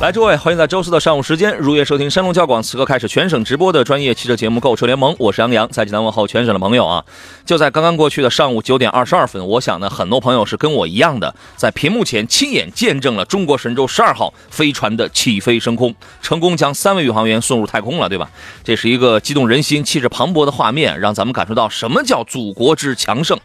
来，诸位，欢迎在周四的上午时间如约收听山东交广此刻开始全省直播的专业汽车节目《购车联盟》，我是杨洋，在济南问候全省的朋友啊！就在刚刚过去的上午九点二十二分，我想呢，很多朋友是跟我一样的，在屏幕前亲眼见证了中国神舟十二号飞船的起飞升空，成功将三位宇航员送入太空了，对吧？这是一个激动人心、气势磅礴的画面，让咱们感受到什么叫祖国之强盛。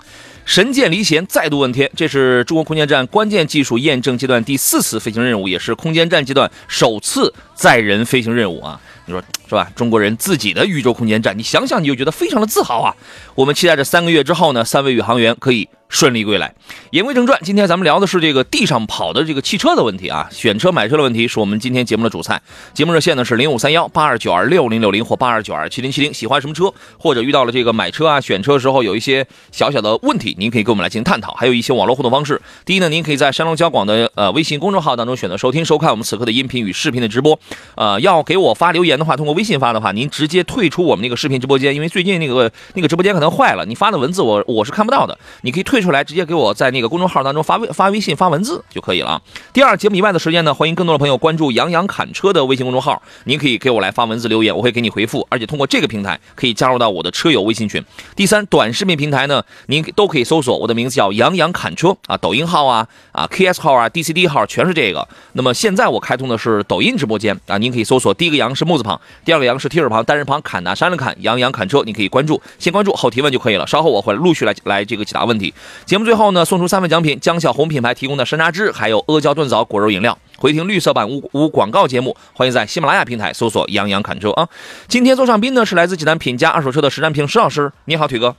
神箭离弦再度问天，这是中国空间站关键技术验证阶段第四次飞行任务，也是空间站阶段首次载人飞行任务啊！你说是吧？中国人自己的宇宙空间站，你想想你就觉得非常的自豪啊！我们期待着三个月之后呢，三位宇航员可以顺利归来。言归正传，今天咱们聊的是这个地上跑的这个汽车的问题啊，选车买车的问题是我们今天节目的主菜。节目热线呢是零五三幺八二九二六零六零或八二九二七零七零。喜欢什么车，或者遇到了这个买车啊、选车时候有一些小小的问题，您可以跟我们来进行探讨。还有一些网络互动方式。第一呢，您可以在山东交广的呃微信公众号当中选择收听收看我们此刻的音频与视频的直播。呃，要给我发留言的话，通过微信发的话，您直接退出我们那个视频直播间，因为最近那个那个直播间可能坏了，你发的文字我我是看不到的，你可以退出来，直接给我在那个公众号当中发微发微信发文字就可以了。第二，节目以外的时间呢，欢迎更多的朋友关注杨洋侃车的微信公众号，您可以给我来发文字留言，我会给你回复，而且通过这个平台可以加入到我的车友微信群。第三，短视频平台呢，您都可以搜索我的名字叫杨洋侃车啊，抖音号啊啊 KS 号啊 DCD 号全是这个。那么现在我开通的是抖音直播间啊，您可以搜索第一个杨是木字旁，第二个杨是提手旁，单人旁，砍拿山了砍，杨洋砍车，你可以关注，先关注后提问就可以了。稍后我会陆续来来这个解答问题。节目最后呢，送出三份奖品：江小红品牌提供的山楂汁，还有阿胶炖枣果肉饮料。回听绿色版无无广告节目，欢迎在喜马拉雅平台搜索“杨洋侃车”啊。今天座上宾呢是来自济南品家二手车的石占平石老师，你好，腿哥。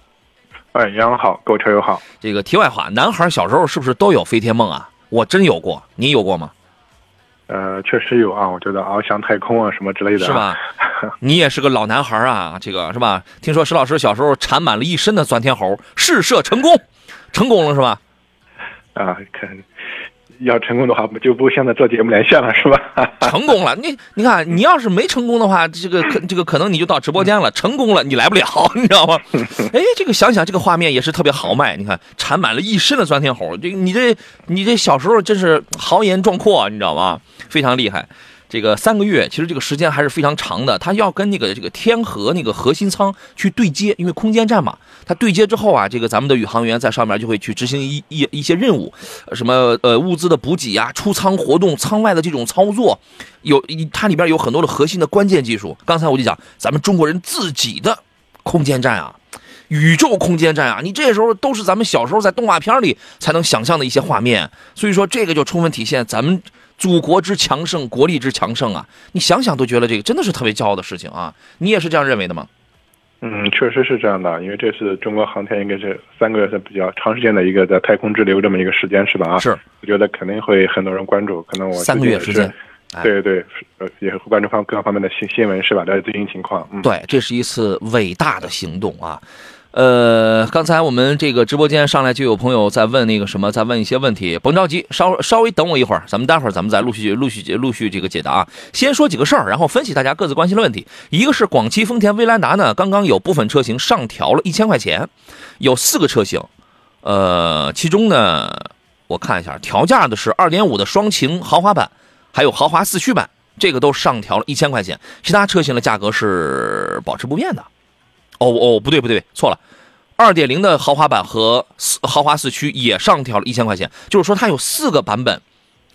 哎，杨好，购车友好。这个题外话，男孩小时候是不是都有飞天梦啊？我真有过，你有过吗？呃，确实有啊，我觉得翱翔太空啊什么之类的，是？吧？你也是个老男孩啊，这个是吧？听说石老师小时候缠满了一身的钻天猴，试射成功，成功了是吧？啊，看要成功的话，就不现在做节目连线了，是吧？成功了，你你看，你要是没成功的话，这个可这个可能你就到直播间了；成功了，你来不了，你知道吗？哎，这个想想这个画面也是特别豪迈。你看，缠满了一身的钻天猴，这你这你这小时候真是豪言壮阔，你知道吗？非常厉害。这个三个月，其实这个时间还是非常长的。它要跟那个这个天河那个核心舱去对接，因为空间站嘛，它对接之后啊，这个咱们的宇航员在上面就会去执行一一一些任务，什么呃物资的补给啊、出舱活动、舱外的这种操作，有它里边有很多的核心的关键技术。刚才我就讲，咱们中国人自己的空间站啊。宇宙空间站啊，你这时候都是咱们小时候在动画片里才能想象的一些画面，所以说这个就充分体现咱们祖国之强盛，国力之强盛啊！你想想都觉得这个真的是特别骄傲的事情啊！你也是这样认为的吗？嗯，确实是这样的，因为这是中国航天应该是三个月是比较长时间的一个在太空滞留这么一个时间，是吧？啊，是，我觉得肯定会很多人关注，可能我三个月时间，哎对对，呃，也会关注方各方面的新新闻，是吧？了解最新情况。嗯，对，这是一次伟大的行动啊！呃，刚才我们这个直播间上来就有朋友在问那个什么，在问一些问题，甭着急，稍稍微等我一会儿，咱们待会儿咱们再陆续陆续陆续这个解答啊。先说几个事儿，然后分析大家各自关心的问题。一个是广汽丰田威兰达呢，刚刚有部分车型上调了一千块钱，有四个车型，呃，其中呢，我看一下，调价的是二点五的双擎豪华版，还有豪华四驱版，这个都上调了一千块钱，其他车型的价格是保持不变的。哦哦，不对不对，错了，二点零的豪华版和豪华四驱也上调了一千块钱，就是说它有四个版本，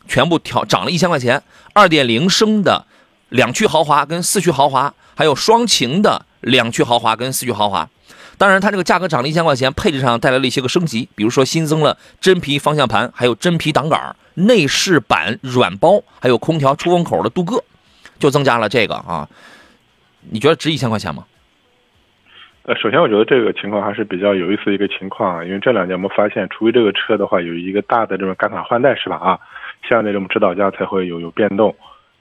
全部调涨了一千块钱。二点零升的两驱豪华跟四驱豪华，还有双擎的两驱豪华跟四驱豪华。当然，它这个价格涨了一千块钱，配置上带来了一些个升级，比如说新增了真皮方向盘，还有真皮挡杆、内饰板软包，还有空调出风口的镀铬，就增加了这个啊。你觉得值一千块钱吗？呃，首先我觉得这个情况还是比较有意思的一个情况啊，因为这两年我们发现，除非这个车的话有一个大的这种改款换代是吧？啊，像那种指导价才会有有变动，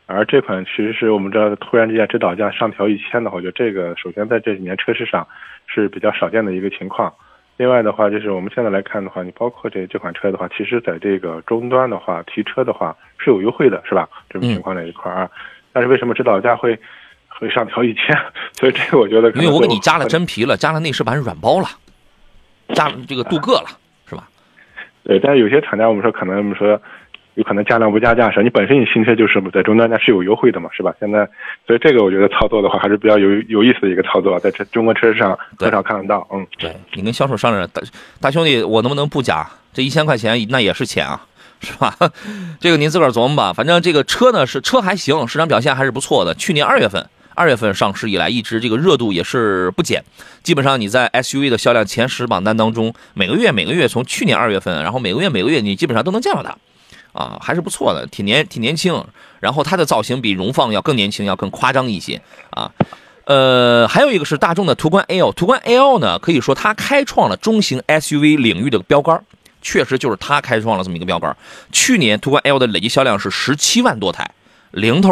而这款其实是我们知道突然之间指导价上调一千的话，我觉得这个首先在这几年车市上是比较少见的一个情况。另外的话，就是我们现在来看的话，你包括这这款车的话，其实在这个终端的话提车的话是有优惠的，是吧？这种情况这一块儿啊，但是为什么指导价会会上调一千？所以这个我觉得可能因为我给你加了真皮了，加了内饰板软包了，加了这个镀铬了，是吧？对，但是有些厂家我们说可能我们说有可能加量不加价，是吧？你本身你新车就是在终端价是有优惠的嘛，是吧？现在所以这个我觉得操作的话还是比较有有意思的一个操作，在车中国车市上对很少看得到，嗯。对你跟销售商量，大大兄弟，我能不能不加？这一千块钱那也是钱啊，是吧？这个您自个儿琢磨吧。反正这个车呢是车还行，市场表现还是不错的。去年二月份，二月份上市以来，一直这个热度也是不减。基本上你在 SUV 的销量前十榜单当中，每个月每个月从去年二月份，然后每个月每个月你基本上都能见到它，啊，还是不错的，挺年挺年轻。然后它的造型比荣放要更年轻，要更夸张一些啊。呃，还有一个是大众的途观 L，途观 L 呢，可以说它开创了中型 SUV 领域的标杆，确实就是它开创了这么一个标杆。去年途观 L 的累计销量是十七万多台，零头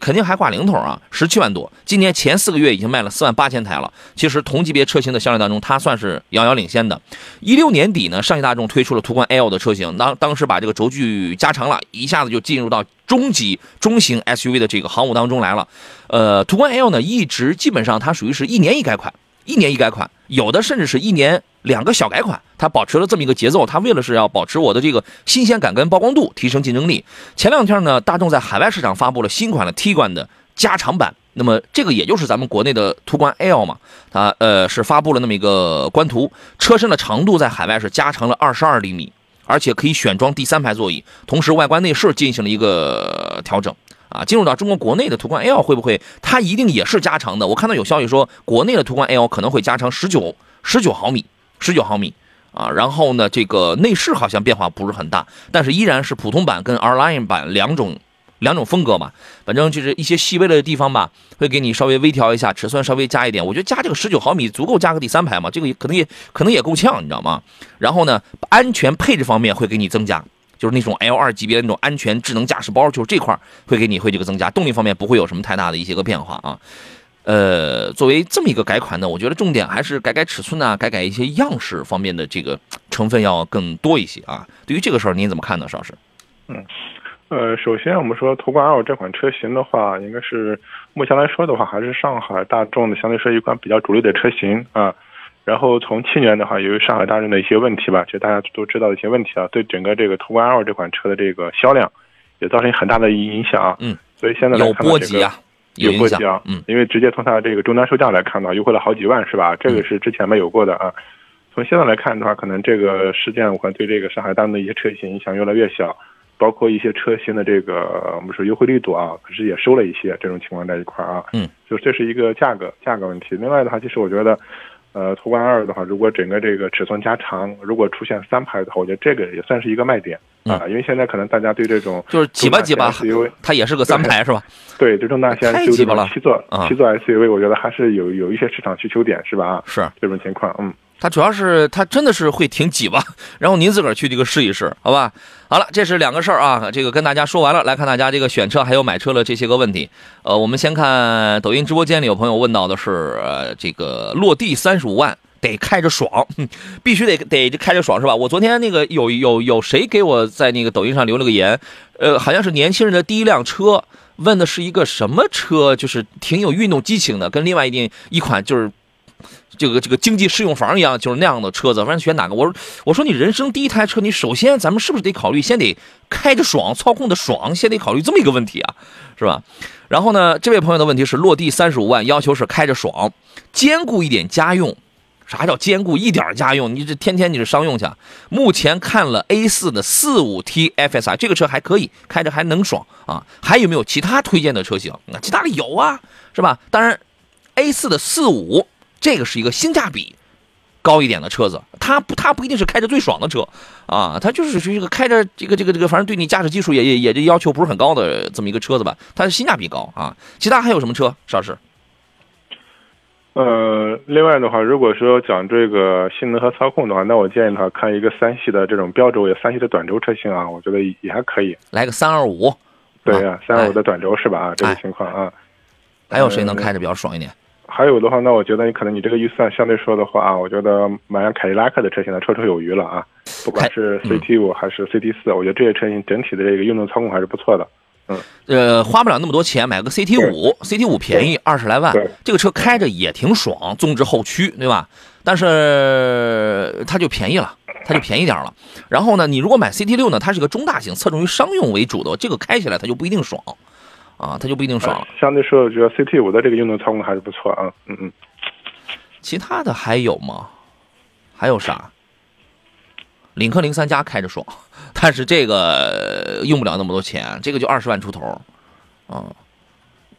肯定还挂零头啊，十七万多。今年前四个月已经卖了四万八千台了，其实同级别车型的销量当中，它算是遥遥领先的。一六年底呢，上汽大众推出了途观 L 的车型，当当时把这个轴距加长了，一下子就进入到中级中型 SUV 的这个航母当中来了。呃，途观 L 呢，一直基本上它属于是一年一改款，一年一改款，有的甚至是一年两个小改款，它保持了这么一个节奏。它为了是要保持我的这个新鲜感跟曝光度，提升竞争力。前两天呢，大众在海外市场发布了新款的 T 冠的加长版，那么这个也就是咱们国内的途观 L 嘛，它呃是发布了那么一个官图，车身的长度在海外是加长了二十二厘米，而且可以选装第三排座椅，同时外观内饰进行了一个调整。啊，进入到中国国内的途观 L 会不会它一定也是加长的？我看到有消息说，国内的途观 L 可能会加长十九十九毫米，十九毫米啊。然后呢，这个内饰好像变化不是很大，但是依然是普通版跟 R Line 版两种两种风格嘛。反正就是一些细微的地方吧，会给你稍微微调一下，尺寸稍微加一点。我觉得加这个十九毫米足够加个第三排嘛，这个可能也可能也够呛，你知道吗？然后呢，安全配置方面会给你增加。就是那种 L 二级别的那种安全智能驾驶包，就是这块会给你会这个增加，动力方面不会有什么太大的一些个变化啊。呃，作为这么一个改款呢，我觉得重点还是改改尺寸啊，改改一些样式方面的这个成分要更多一些啊。对于这个事儿您怎么看呢，邵老师？呃，首先我们说途观 L 这款车型的话，应该是目前来说的话，还是上海大众的相对是一款比较主力的车型啊。然后从去年的话，由于上海大众的一些问题吧，就大家都知道的一些问题啊，对整个这个途观 L 这款车的这个销量也造成很大的影响啊。嗯，所以现在来看到这个波及啊，有影响波及啊，嗯，因为直接从它这个终端售价来看的话，优惠了好几万是吧？这个是之前没有过的啊。从现在来看的话，可能这个事件我看对这个上海大众的一些车型影响越来越小，包括一些车型的这个我们说优惠力度啊，可是也收了一些这种情况在一块儿啊。嗯，就这是一个价格价格问题。另外的话，其实我觉得。呃，途观二的话，如果整个这个尺寸加长，如果出现三排的话，我觉得这个也算是一个卖点啊，因为现在可能大家对这种就是挤吧挤吧 SUV，它也是个三排是吧？对这种大型太 SUV 鸡巴了七座啊七座 SUV，我觉得还是有有一些市场需求点是吧？啊，是。这种情况，嗯。它主要是它真的是会挺挤吧，然后您自个儿去这个试一试，好吧？好了，这是两个事儿啊，这个跟大家说完了，来看大家这个选车还有买车的这些个问题。呃，我们先看抖音直播间里有朋友问到的是，呃，这个落地三十五万得开着爽，必须得得开着爽是吧？我昨天那个有有有谁给我在那个抖音上留了个言，呃，好像是年轻人的第一辆车，问的是一个什么车，就是挺有运动激情的，跟另外一定一款就是。这个这个经济适用房一样，就是那样的车子，反正选哪个？我说我说你人生第一台车，你首先咱们是不是得考虑，先得开着爽，操控的爽，先得考虑这么一个问题啊，是吧？然后呢，这位朋友的问题是落地三十五万，要求是开着爽，兼顾一点家用。啥叫兼顾一点家用？你这天天你是商用去？目前看了 A 4的四五 T FSI 这个车还可以，开着还能爽啊。还有没有其他推荐的车型？那其他的有啊，是吧？当然，A 4的四五。这个是一个性价比高一点的车子，它不，它不一定是开着最爽的车，啊，它就是属于一个开着这个这个这个，反正对你驾驶技术也也也这要求不是很高的这么一个车子吧，它的性价比高啊。其他还有什么车？邵老师？呃，另外的话，如果说讲这个性能和操控的话，那我建议的话，看一个三系的这种标轴，也三系的短轴车型啊，我觉得也还可以。来个三二五，对呀、三二五的短轴是吧？啊，这个情况啊。还有谁能开着比较爽一点？还有的话，那我觉得你可能你这个预算相对说的话啊，我觉得买辆凯迪拉克的车型呢绰绰有余了啊。不管是嗯 CT 五还是 CT 四、我觉得这些车型整体的这个运动操控还是不错的。嗯呃，花不了那么多钱，买个 CT 五，CT 五便宜二十来万，这个车开着也挺爽，纵置后驱，对吧？但是它就便宜了，它就便宜点了。然后呢，你如果买 CT 六呢，它是个中大型，侧重于商用为主的，这个开起来它就不一定爽，啊，它就不一定爽了。相对说，我觉得 CT 五的这个运动操控还是不错啊。嗯嗯。其他的还有吗？还有啥？领克零三加开着爽，但是这个呃用不了那么多钱，这个就二十万出头，啊、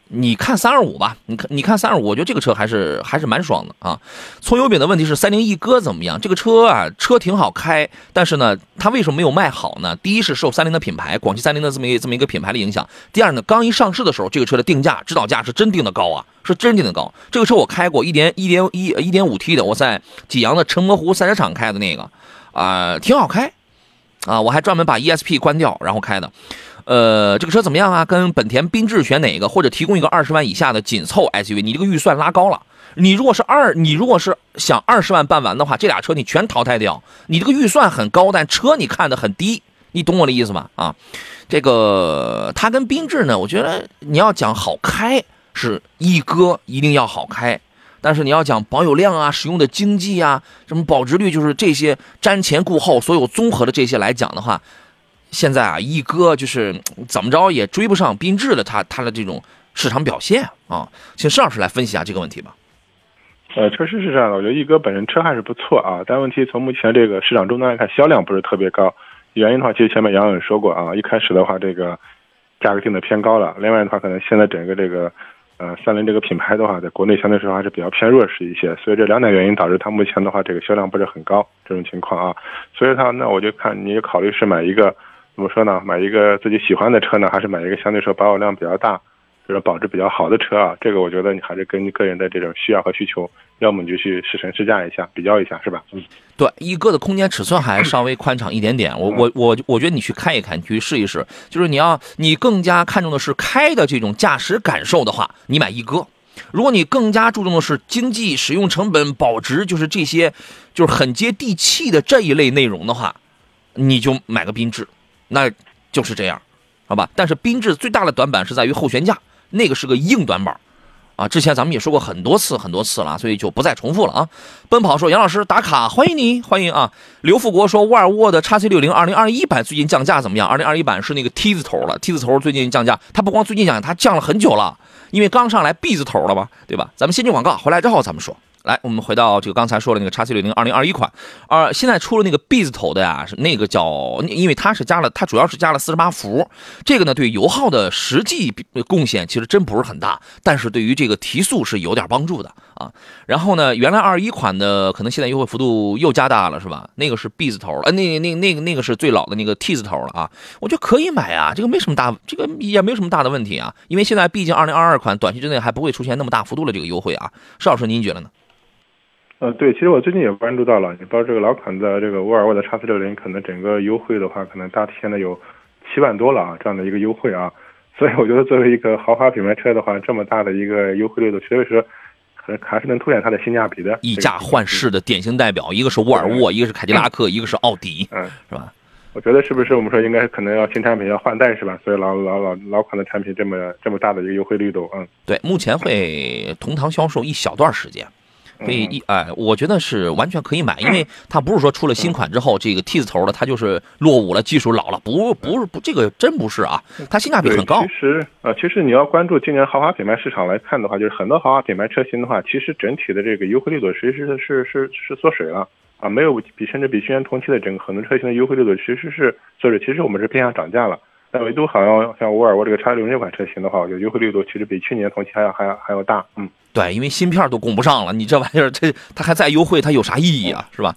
你看三二五吧，你看你看三二五，我觉得这个车还是还是蛮爽的啊。葱油饼的问题是三菱翼哥怎么样？这个车啊，车挺好开，但是呢，它为什么没有卖好呢？第一是受三菱的品牌，广汽三菱的这么一这么一个品牌的影响；第二呢，刚一上市的时候，这个车的定价指导价是真定的高啊，是真定的高。这个车我开过，一点一点一一点五 T 的，我在济阳的城模湖赛车场开的那个，啊、挺好开，啊，我还专门把 ESP 关掉然后开的。呃，这个车怎么样啊？跟本田缤智选哪个？或者提供一个二十万以下的紧凑 SUV？你这个预算拉高了。你如果是二，你如果是想二十万办完的话，这俩车你全淘汰掉。你这个预算很高，但车你看的很低，你懂我的意思吗？啊，这个它跟缤智呢，我觉得你要讲好开是一哥一定要好开，但是你要讲保有量啊、使用的经济啊、什么保值率，就是这些瞻前顾后，所有综合的这些来讲的话，现在啊，一哥就是怎么着也追不上缤智的它它的这种市场表现啊。请施老师来分析一下这个问题吧。呃，确实是这样的。我觉得一哥本身车还是不错啊，但问题从目前这个市场终端来看，销量不是特别高。原因的话，其实前面杨勇说过啊，一开始的话，这个价格定的偏高了。另外的话，可能现在整个这个呃三菱这个品牌的话，在国内相对说还是比较偏弱势一些。所以这两点原因导致它目前的话，这个销量不是很高这种情况啊。所以它那我就看你考虑是买一个怎么说呢？买一个自己喜欢的车呢，还是买一个相对说保有量比较大？就是保值比较好的车啊，这个我觉得你还是根据个人的这种需要和需求，要么你就去试乘试驾一下，比较一下，是吧？嗯，对，一哥的空间尺寸还稍微宽敞一点点。我我我我觉得你去开一开，你去试一试。就是你要你更加看重的是开的这种驾驶感受的话，你买一哥。如果你更加注重的是经济、使用成本、保值，就是这些，就是很接地气的这一类内容的话，你就买个缤智，那就是这样，好吧？但是缤智最大的短板是在于后悬架，那个是个硬短板。啊，之前咱们也说过很多次很多次了，所以就不再重复了啊。奔跑说杨老师打卡，欢迎你，欢迎啊。刘富国说沃尔沃的 x C 六零二零二一版最近降价怎么样？二零二一版是那个 T 字头了，T 字头最近降价，它不光最近降价，它降了很久了，因为刚上来 B 字头了嘛，对吧？咱们先进广告，回来之后咱们说。来，我们回到这个刚才说的那个 x C 六零二零二一款，而现在出了那个 B 字头的呀，是那个叫，因为它是加了，它主要是加了四十八伏，这个呢对油耗的实际贡献其实真不是很大，但是对于这个提速是有点帮助的啊。然后呢，原来二一款的可能现在优惠幅度又加大了，是吧？那个是 B 字头了，呃，那那那个那个是最老的那个 T 字头了啊。我觉得可以买啊，这个没什么大，这个也没有什么大的问题啊，因为现在毕竟二零二二款短期之内还不会出现那么大幅度的这个优惠啊。邵老师，您觉得呢？呃，对，其实我最近也关注到了，你包括这个老款的这个沃尔沃的 x C 六零，可能整个优惠的话，可能大体现在有七万多了啊，这样的一个优惠啊。所以我觉得作为一个豪华品牌车的话，这么大的一个优惠力度，其实是可能还是能凸显它的性价比的。以价换市的典型代表，一个是沃尔沃，一个是凯迪拉克，一个是奥迪，嗯，是吧？我觉得是不是我们说应该可能要新产品要换代是吧？所以老老老老款的产品这么这么大的一个优惠力度，嗯，对，目前会同堂销售一小段时间。所以一哎，我觉得是完全可以买，因为它不是说出了新款之后，这个 T 字头的它就是落伍了，技术老了，不不是不，这个真不是啊，它性价比，很高其。实呃，其实你要关注今年豪华品牌市场来看的话，就是很多豪华品牌车型的话，其实整体的这个优惠力度其实是是是是缩水了啊，没有比甚至比去年同期的整个很多车型的优惠力度其实是缩水，其实我们是偏向涨价了。但唯独好像像沃尔沃这个 X 六零这款车型的话，我觉得优惠力度其实比去年同期还要还要还要大，嗯。对，因为芯片都供不上了，你这玩意儿这它还再优惠，它有啥意义啊？是吧？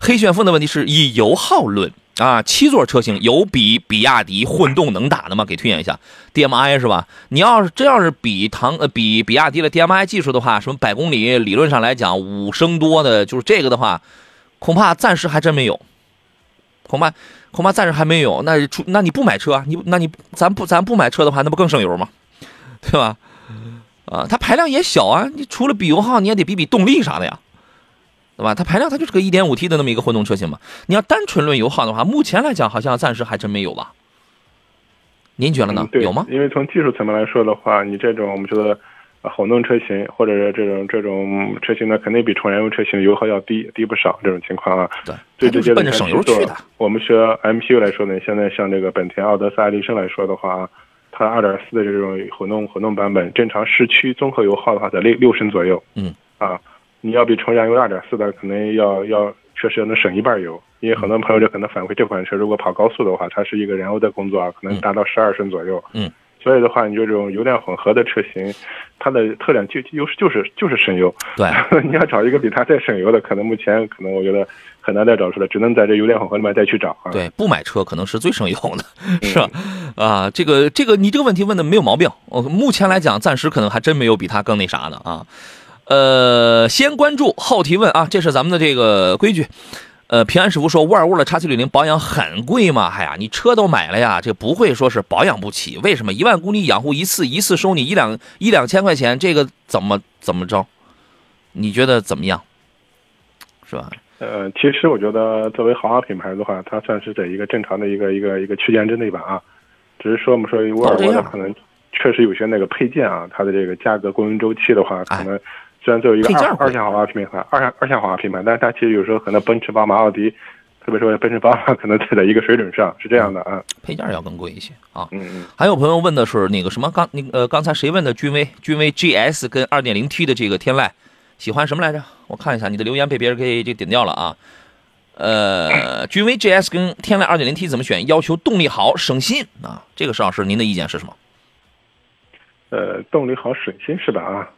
黑旋风的问题是以油耗论啊，七座车型有比比亚迪混动能打的吗？给推荐一下，DMI 是吧？你要是真要是比唐呃比比亚迪的 DMI 技术的话，什么百公里理论上来讲五升多的，就是这个的话，恐怕暂时还真没有，恐怕恐怕暂时还没有。那出那你不买车，你那你咱不咱不买车的话，那不更省油吗？对吧？啊，它排量也小啊，你除了比油耗，你也得比比动力啥的呀。对吧？它排量它就是个 1.5T 的那么一个混动车型嘛。你要单纯论油耗的话，目前来讲好像暂时还真没有吧？您觉得呢嗯？有吗？因为从技术层面来说的话，你这种我们说的呃混动车型或者是这种这种车型呢，肯定比纯燃油车型的油耗要低低不少。这种情况啊，对，最直接的省油去的。我们学 MPU 来说呢，现在像这个本田奥德赛、爱迪生来说的话，它2.4的这种混动混动版本，正常市区综合油耗的话在六六升左右。嗯，啊，你要比纯燃油2.4的可能要要确实要能省一半油，因为很多朋友就可能反馈这款车如果跑高速的话，它是一个燃油的工作啊，可能达到十二升左右。嗯。所以的话，你就这种油电混合的车型，它的特点就优势就是就是省油。对，你要找一个比它再省油的，可能目前可能我觉得很难再找出来，只能在这油电混合里面再去找啊。对，不买车可能是最省油的，是吧？啊，这个这个你这个问题问的没有毛病。我目前来讲，暂时可能还真没有比它更那啥的啊。呃，先关注后提问啊，这是咱们的这个规矩。呃，平安师傅说，沃尔沃的 x 七六零保养很贵吗？哎呀，你车都买了呀，这不会说是保养不起？为什么一万公里养护一次，一次收你一两一两千块钱？这个怎么怎么着？你觉得怎么样？是吧？呃，其实我觉得作为豪华品牌的话，它算是在一个正常的一个一个一个区间之内吧啊。只是说我们说沃尔沃的可能确实有些那个配件啊，它的这个价格供应周期的话，可能虽然作为一个二二线豪华品牌，二线二线豪华品牌，但是它其实有时候可能奔驰、宝马、奥迪，特别说奔驰、宝马可能在在一个水准上，是这样的啊。配件要更贵一些啊。嗯嗯。还有朋友问的是那个什么刚那呃刚才谁问的君威君威 GS 跟 2.0T 的这个天籁，喜欢什么来着？我看一下你的留言被别人给这点掉了啊。呃，君威 GS 跟天籁 2.0T 怎么选？要求动力好、省心啊。这个邵老师，您的意见是什么？呃，动力好、省心是吧？啊，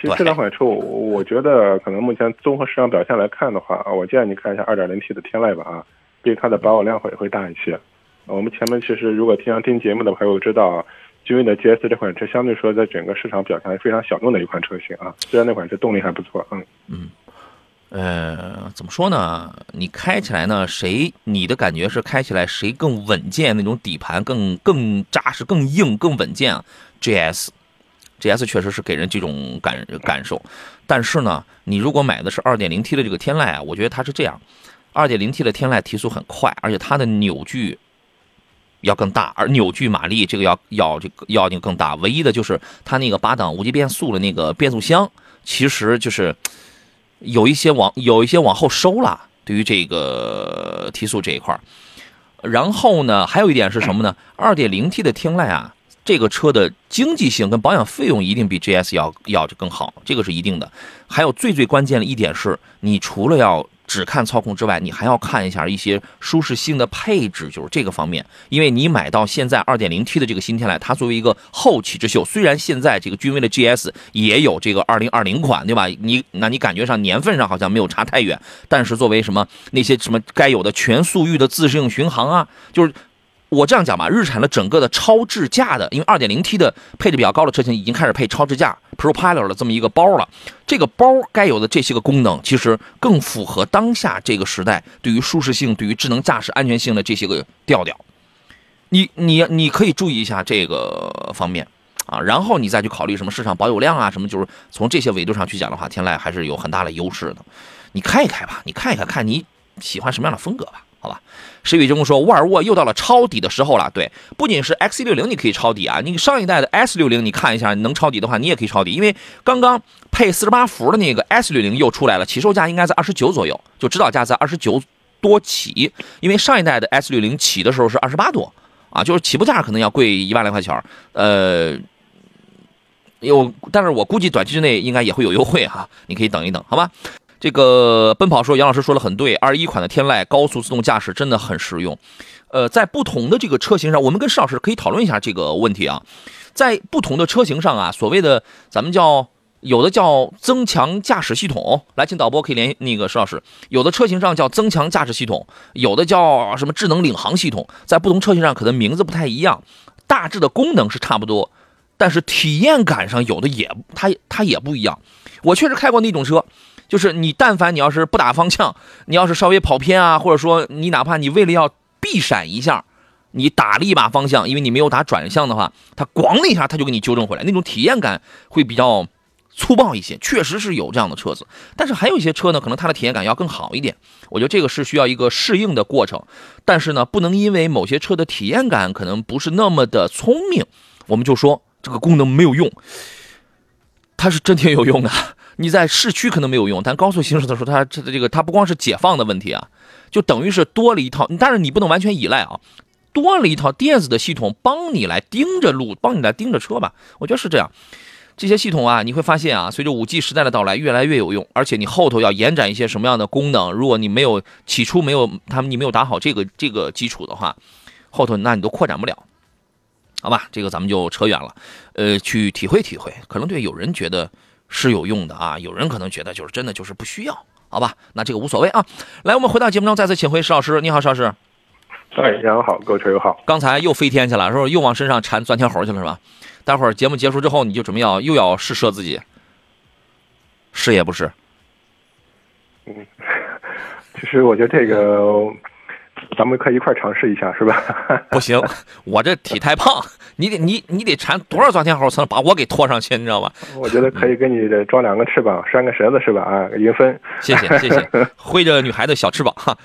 其实这两款车，我我觉得可能目前综合市场表现来看的话，我建议你看一下 2.0T 的天籁吧啊，毕竟它的保有量会会大一些。我们前面其实如果经常听节目的朋友知道，君威的 GS 这款车相对说在整个市场表现非常小众的一款车型啊，虽然那款车动力还不错，嗯嗯。呃，怎么说呢？你开起来呢，谁你的感觉是开起来谁更稳健？那种底盘更更扎实、更硬、更稳健啊 G S 确实是给人这种感感受。但是呢，你如果买的是 2.0T 的这个天籁啊，我觉得它是这样：2.0T 的天籁提速很快，而且它的扭矩要更大，而扭矩马力这个要要这个要那个更大。唯一的就是它那个八档无级变速的那个变速箱，其实就是。有一些往有一些往后收了，对于这个提速这一块然后呢，还有一点是什么呢？2.0T 的天籁啊，这个车的经济性跟保养费用一定比 GS 要要更好，这个是一定的。还有最最关键的一点是，你除了要只看操控之外，你还要看一下一些舒适性的配置，就是这个方面。因为你买到现在 2.0T 的这个新天籁，它作为一个后起之秀，虽然现在这个君威的 GS 也有这个2020款，对吧？你那你感觉上年份上好像没有差太远，但是作为什么那些什么该有的全速域的自适应巡航啊，就是。我这样讲吧，日产的整个的超智驾的，因为 2.0T 的配置比较高的车型已经开始配超智驾 ProPilot 的这么一个包了。这个包该有的这些个功能，其实更符合当下这个时代对于舒适性、对于智能驾驶安全性的这些个调调。你你你可以注意一下这个方面啊，然后你再去考虑什么市场保有量啊，什么就是从这些维度上去讲的话，天籁还是有很大的优势的。你开一开吧，你看一看，看你喜欢什么样的风格吧。好吧，石宇中说沃尔沃又到了抄底的时候了。对，不仅是 X60 你可以抄底啊，你上一代的 S60 你看一下，能抄底的话你也可以抄底，因为刚刚配四十八伏的那个 S60 又出来了，起售价应该在二十九左右，就指导价在二十九多起。因为上一代的 S60 起的时候是二十八多啊，就是起步价可能要贵一万来块钱呃，有，但是我估计短期之内应该也会有优惠哈，你可以等一等，好吧？这个奔跑说杨老师说的很对，二一款的天籁高速自动驾驶真的很实用。呃，在不同的这个车型上，我们跟邵老师可以讨论一下这个问题啊。在不同的车型上啊，所谓的咱们叫有的叫增强驾驶系统。来，请导播可以联那个石老师。有的车型上叫增强驾驶系统，有的叫什么智能领航系统，在不同车型上可能名字不太一样，大致的功能是差不多，但是体验感上有的也它它也不一样。我确实开过那种车。就是你，但凡你要是不打方向，你要是稍微跑偏啊，或者说你哪怕你为了要避闪一下，你打了一把方向，因为你没有打转向的话，它咣的一下，它就给你纠正回来，那种体验感会比较粗暴一些。确实是有这样的车子，但是还有一些车呢，可能它的体验感要更好一点。我觉得这个是需要一个适应的过程，但是呢，不能因为某些车的体验感可能不是那么的聪明，我们就说这个功能没有用，它是真挺有用的。你在市区可能没有用，但高速行驶的时候，它这这个它不光是解放的问题啊，就等于是多了一套，但是你不能完全依赖啊，多了一套电子的系统帮你来盯着路，帮你来盯着车吧。我觉得是这样，这些系统啊，你会发现啊，随着五 G 时代的到来，越来越有用，而且你后头要延展一些什么样的功能，如果你没有起初没有他们你没有打好这个这个基础的话，后头那你都扩展不了，好吧？这个咱们就扯远了，呃，去体会体会，可能对有人觉得。是有用的啊，有人可能觉得就是真的就是不需要，好吧？那这个无所谓啊。来，我们回到节目中，再次请回石老师。你好，石老师。哎，杨好，各位车友好。刚才又飞天去了，是不是又往身上缠钻天猴去了，是吧？待会儿节目结束之后，你就准备要又要试射自己，是也不是？嗯，其实我觉得这个。咱们可以一块尝试一下，是吧？不行，我这体太胖，你得你你得缠多少钻天猴才能把我给拖上去，你知道吧？我觉得可以给你装两个翅膀，拴个绳子，是吧？啊，云分。谢谢谢谢，挥着女孩的小翅膀哈。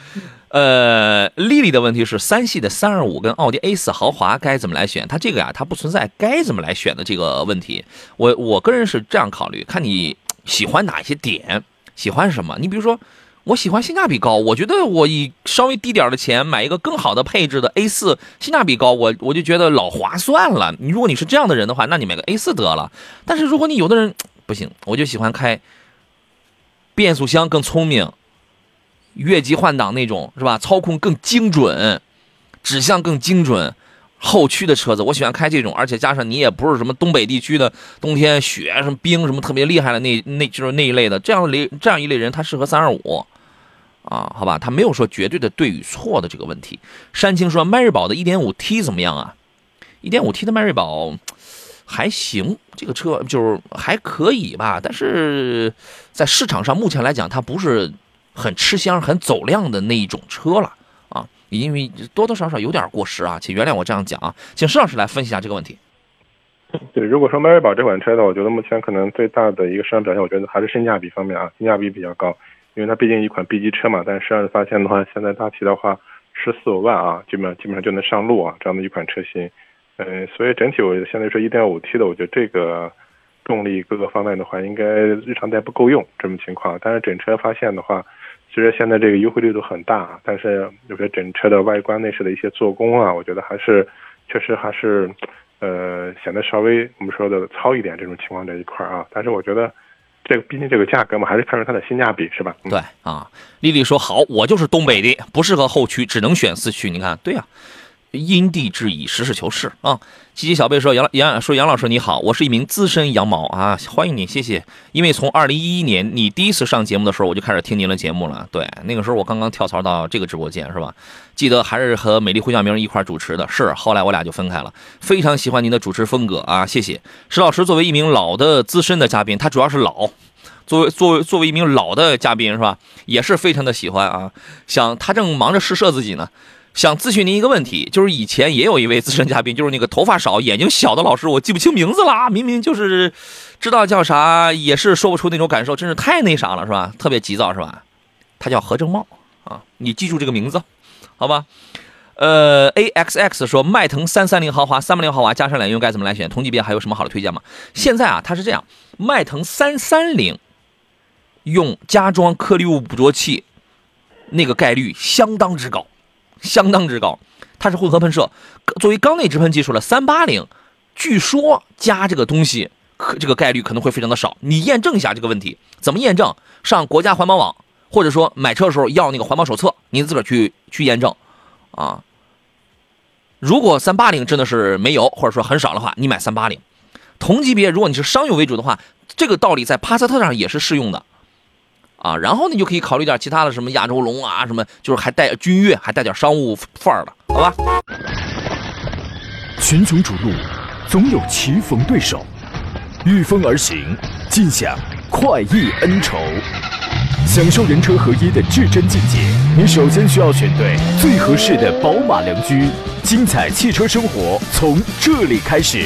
呃，丽丽的问题是，三系的三二五跟奥迪 A 四豪华该怎么来选？它这个呀，它不存在该怎么来选的这个问题。我我个人是这样考虑，看你喜欢哪些点，喜欢什么。你比如说。我喜欢性价比高，我觉得我以稍微低点的钱买一个更好的配置的 A 四，性价比高，我我就觉得老划算了。你如果你是这样的人的话，那你买个 A 四得了。但是如果你有的人 不行，我就喜欢开变速箱更聪明、越级换挡那种，是吧？操控更精准、指向更精准。后驱的车子，我喜欢开这种，而且加上你也不是什么东北地区的冬天雪什么冰什么特别厉害的那那就是那一类的，这样类这样一类人他适合三二五，啊，好吧，他没有说绝对的对与错的这个问题。山青说迈锐宝的 1.5T 怎么样啊？1.5T 的迈锐宝还行，这个车就是还可以吧，但是在市场上目前来讲，它不是很吃香、很走量的那一种车了啊。因为多多少少有点过时啊，请原谅我这样讲啊，请施老师来分析一下这个问题。对，如果说迈锐宝这款车呢，我觉得目前可能最大的一个市场表现，我觉得还是性价比方面啊，性价比比较高，因为它毕竟一款 B 级车嘛。但是实际上发现的话，现在大体的话十四五万啊，基本上基本上就能上路啊，这样的一款车型。嗯，所以整体我相对说一点五 T 的，我觉得这个动力各个方面的话，应该日常代步够用这种情况。但是整车发现的话。其实现在这个优惠力度很大，但是有些整车的外观内饰的一些做工啊，我觉得还是确实还是呃显得稍微我们说的糙一点这种情况这一块啊。但是我觉得这个毕竟这个价格嘛，还是看出它的性价比是吧？对啊，丽丽说好，我就是东北的，不适合后驱，只能选四驱。你看，对呀。因地制宜，实事求是啊！七七小贝说：“杨杨说杨老师你好，我是一名资深羊毛啊，欢迎你，谢谢。因为从二零一一年你第一次上节目的时候，我就开始听您的节目了。对，那个时候我刚刚跳槽到这个直播间，是吧？记得还是和美丽胡晓明一块主持的，是。后来我俩就分开了。非常喜欢您的主持风格啊，谢谢。石老师作为一名老的资深的嘉宾，他主要是老，作为作为作为一名老的嘉宾是吧？也是非常的喜欢啊。想他正忙着试射自己呢。”想咨询您一个问题，就是以前也有一位资深嘉宾，就是那个头发少、眼睛小的老师，我记不清名字了，明明就是知道叫啥，也是说不出那种感受，真是太那啥了，是吧？特别急躁，是吧？他叫何正茂啊，你记住这个名字，好吧？呃，A X X 说迈腾三三零豪华、三八零豪华加上两用该怎么来选？同级别还有什么好的推荐吗？现在啊，它是这样，迈腾三三零用加装颗粒物捕捉器，那个概率相当之高。相当之高，它是混合喷射，作为缸内直喷技术了。三八零，据说加这个东西，可这个概率可能会非常的少。你验证一下这个问题，怎么验证？上国家环保网，或者说买车的时候要那个环保手册，您自个儿去去验证，啊。如果三八零真的是没有，或者说很少的话，你买三八零。同级别如果你是商用为主的话，这个道理在帕萨特上也是适用的。啊，然后你就可以考虑点其他的什么亚洲龙啊，什么就是还带君越，还带点商务范儿的，好吧？群雄逐鹿，总有棋逢对手，御风而行，尽享快意恩仇。享受人车合一的至臻境界，你首先需要选对最合适的宝马良驹。精彩汽车生活从这里开始。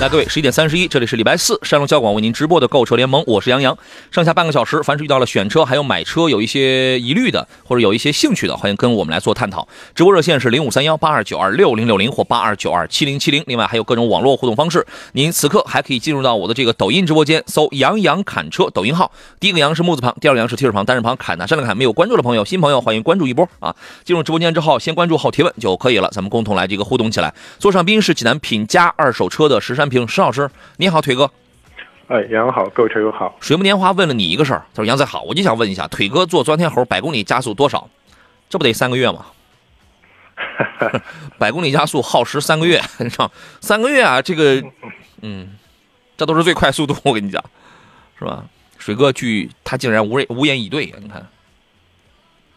来，各位，十一点三十一，这里是礼拜四，山东交广为您直播的购车联盟，我是杨洋。上下半个小时，凡是遇到了选车还有买车有一些疑虑的，或者有一些兴趣的，欢迎跟我们来做探讨。直播热线是零五三幺八二九二六零六零或八二九二七零七零。另外还有各种网络互动方式，您此刻还可以进入到我的这个抖音直播间，搜“杨洋侃车”抖音号。第一个“杨”是木字旁，第二个“杨”是提手旁，单人旁，侃哪山的侃。没有关注的朋友，新朋友欢迎关注一波啊！进入直播间之后，先关注后提问就可以了，咱们共同来这个互动起来。座上宾是济南品佳二手车的石山平石老师。你好，腿哥。哎，杨好，各位车友好。水木年华问了你一个事儿，他说：“杨仔好，我就想问一下，腿哥做钻天猴百公里加速多少？这不得三个月吗？百公里加速耗时三个月，你知道？三个月啊，这个，嗯，这都是最快速度，我跟你讲，是吧？水哥据他竟然无无言以对，你看。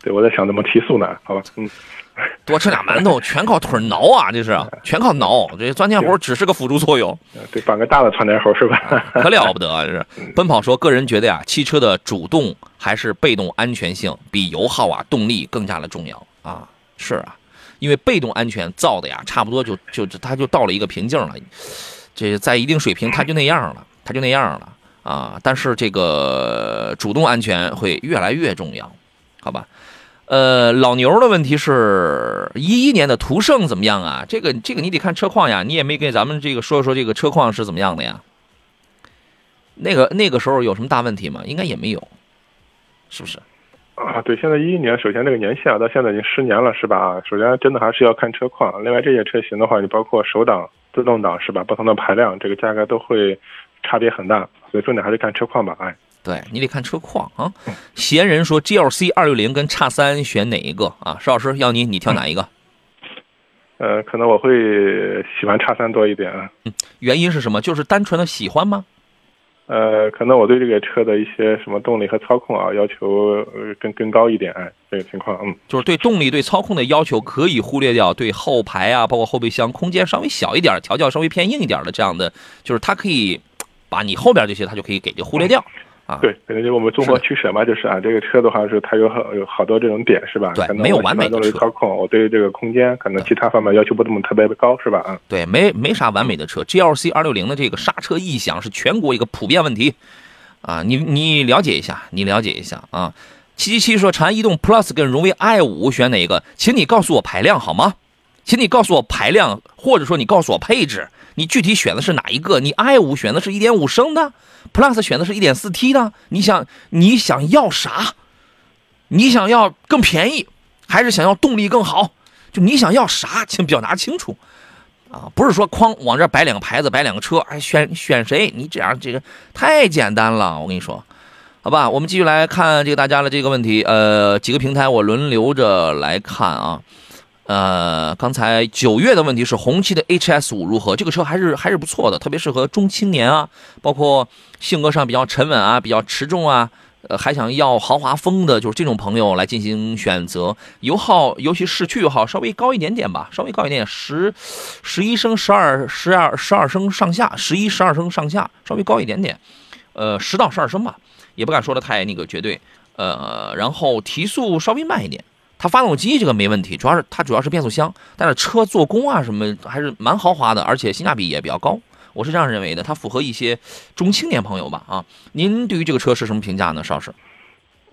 对，我在想怎么提速呢？好吧，嗯。多吃俩馒头，全靠腿挠啊！这是全靠挠，这钻天猴只是个辅助作用。对，绑个大的窜天猴是吧？可了不得啊！这是奔跑说，个人觉得呀，汽车的主动还是被动安全性比油耗啊、动力更加的重要啊！是啊，因为被动安全造的呀，差不多就就它就到了一个瓶颈了，这在一定水平它就那样了，它就那样了啊！但是这个主动安全会越来越重要，好吧？呃，老牛的问题是，一一年的途胜怎么样啊？这个这个你得看车况呀，你也没给咱们这个说一说这个车况是怎么样的呀？那个那个时候有什么大问题吗？应该也没有，是不是？啊，对，现在一一年，首先这个年限啊，到现在已经十年了，是吧？首先真的还是要看车况，另外这些车型的话，你包括手挡、自动挡，是吧？不同的排量，这个价格都会差别很大，所以重点还是看车况吧，哎。对你得看车况啊。闲人说 GLC 二六零跟叉三选哪一个啊？石老师要你，你挑哪一个？呃，可能我会喜欢叉三多一点啊。嗯，原因是什么？就是单纯的喜欢吗？呃，可能我对这个车的一些什么动力和操控啊要求呃更更高一点，哎，这个情况，嗯，就是对动力、对操控的要求可以忽略掉，对后排啊，包括后备箱空间稍微小一点、调教稍微偏硬一点的这样的，就是它可以把你后边这些它就可以给就忽略掉。啊，对，可能就我们综合取舍嘛，就是啊，这个车的话是它有好有好多这种点是吧？对，没有完美的车。操控，我对这个空间可能其他方面要求不怎么特别的高是吧？啊，对，没没啥完美的车。GLC 二六零的这个刹车异响是全国一个普遍问题，啊，你你了解一下，你了解一下啊。七七七说长安逸动 Plus 跟荣威 i 五选哪个？请你告诉我排量好吗？请你告诉我排量，或者说你告诉我配置。你具体选的是哪一个？你 i 五选的是一点五升的，Plus 选的是一点四 T 的，你想你想要啥？你想要更便宜，还是想要动力更好？就你想要啥，请表达清楚啊！不是说哐往这摆两个牌子，摆两个车，哎，选选谁？你这样这个太简单了，我跟你说，好吧？我们继续来看这个大家的这个问题，呃，几个平台我轮流着来看啊。呃，刚才九月的问题是红旗的 HS 五如何？这个车还是还是不错的，特别适合中青年啊，包括性格上比较沉稳啊，比较持重啊，呃，还想要豪华风的，就是这种朋友来进行选择。油耗，尤其市区油耗稍微高一点点吧，稍微高一点，十十一升、十二、十二、十二升上下，十一、十二升上下，稍微高一点点，呃，十到十二升吧，也不敢说的太那个绝对。呃，然后提速稍微慢一点。它发动机这个没问题，主要是它主要是变速箱，但是车做工啊什么还是蛮豪华的，而且性价比也比较高，我是这样认为的。它符合一些中青年朋友吧啊？您对于这个车是什么评价呢，邵师？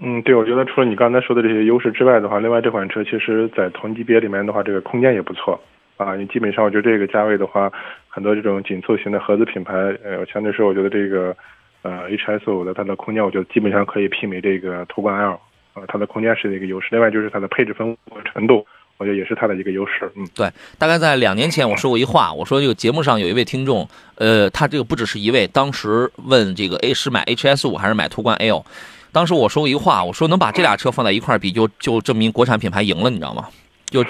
嗯，对，我觉得除了你刚才说的这些优势之外的话，另外这款车其实在同级别里面的话，这个空间也不错啊。你基本上我觉得这个价位的话，很多这种紧凑型的合资品牌，呃，相对说我觉得这个呃 HS 五的它的空间，我觉得基本上可以媲美这个途观 L。它的空间是一个优势，另外就是它的配置丰富程度，我觉得也是它的一个优势。嗯，对，大概在两年前我说过一话，我说这个节目上有一位听众，呃，他这个不只是一位，当时问这个 A 是买 HS 五还是买途观 L，当时我说过一话，我说能把这俩车放在一块比，就就证明国产品牌赢了，你知道吗？就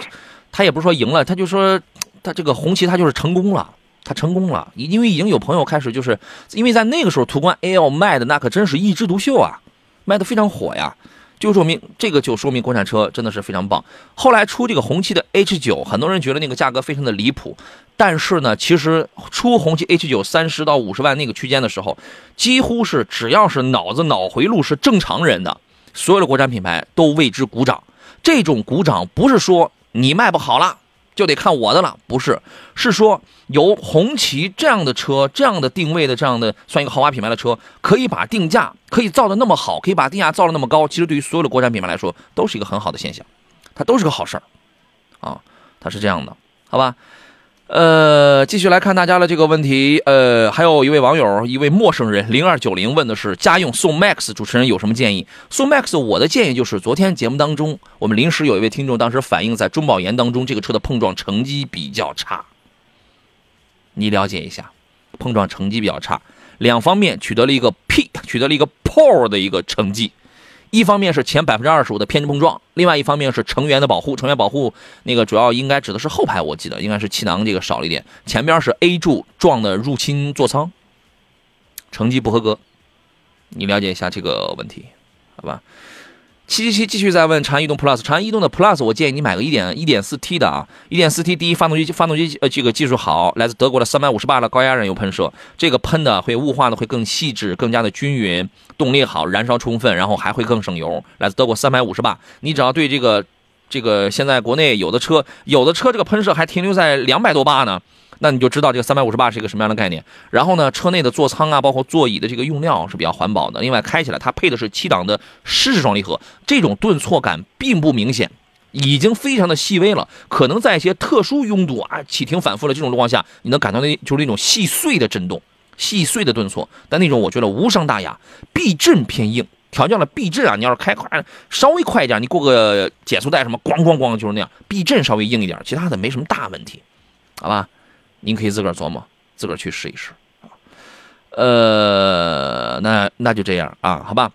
他也不是说赢了，他就说他这个红旗他就是成功了。他成功了，因为已经有朋友开始就是，因为在那个时候途观 L 卖的那可真是一枝独秀啊，卖的非常火呀，就说明这个就说明国产车真的是非常棒。后来出这个红旗的 H 九，很多人觉得那个价格非常的离谱，但是呢，其实出红旗 H 九三十到五十万那个区间的时候，几乎是只要是脑子脑回路是正常人的，所有的国产品牌都为之鼓掌。这种鼓掌不是说你卖不好了。就得看我的了，不是，是说由红旗这样的车，这样的定位的这样的算一个豪华品牌的车，可以把定价可以造的那么好，可以把定价造的那么高，其实对于所有的国产品牌来说，都是一个很好的现象，它都是个好事儿，啊，它是这样的，好吧？呃，继续来看大家的这个问题，呃，还有一位网友，一位陌生人零二九零问的是家用宋 MAX，主持人有什么建议？宋 MAX，我的建议就是昨天节目当中，我们临时有一位听众当时反映在中保研当中，这个车的碰撞成绩比较差，你了解一下，碰撞成绩比较差，两方面取得了一个 P，取得了一个 POR 的一个成绩。一方面是前百分之二十五的偏置碰撞，另外一方面是成员的保护。成员保护那个主要应该指的是后排，我记得应该是气囊这个少了一点。前边是 A 柱撞的入侵座舱，成绩不合格。你了解一下这个问题，好吧？七七七继续再问长安逸动 Plus，长安逸动的 Plus，我建议你买个一点一点四 T 的啊，一点四 T 第一发动机发动机呃这个技术好，来自德国的三百五十八的高压燃油喷射，这个喷的会雾化的会更细致，更加的均匀，动力好，燃烧充分，然后还会更省油。来自德国三百五十八，你只要对这个这个现在国内有的车有的车这个喷射还停留在两百多巴呢。那你就知道这个三百五十八是一个什么样的概念。然后呢，车内的座舱啊，包括座椅的这个用料是比较环保的。另外，开起来它配的是七档的湿式双离合，这种顿挫感并不明显，已经非常的细微了。可能在一些特殊拥堵啊、启停反复的这种路况下，你能感到那就是那种细碎的震动、细碎的顿挫。但那种我觉得无伤大雅。避震偏硬，调教了避震啊，你要是开快稍微快一点，你过个减速带什么，咣咣咣就是那样。避震稍微硬一点，其他的没什么大问题，好吧？您可以自个儿琢磨，自个儿去试一试。呃，那那就这样啊，好吧。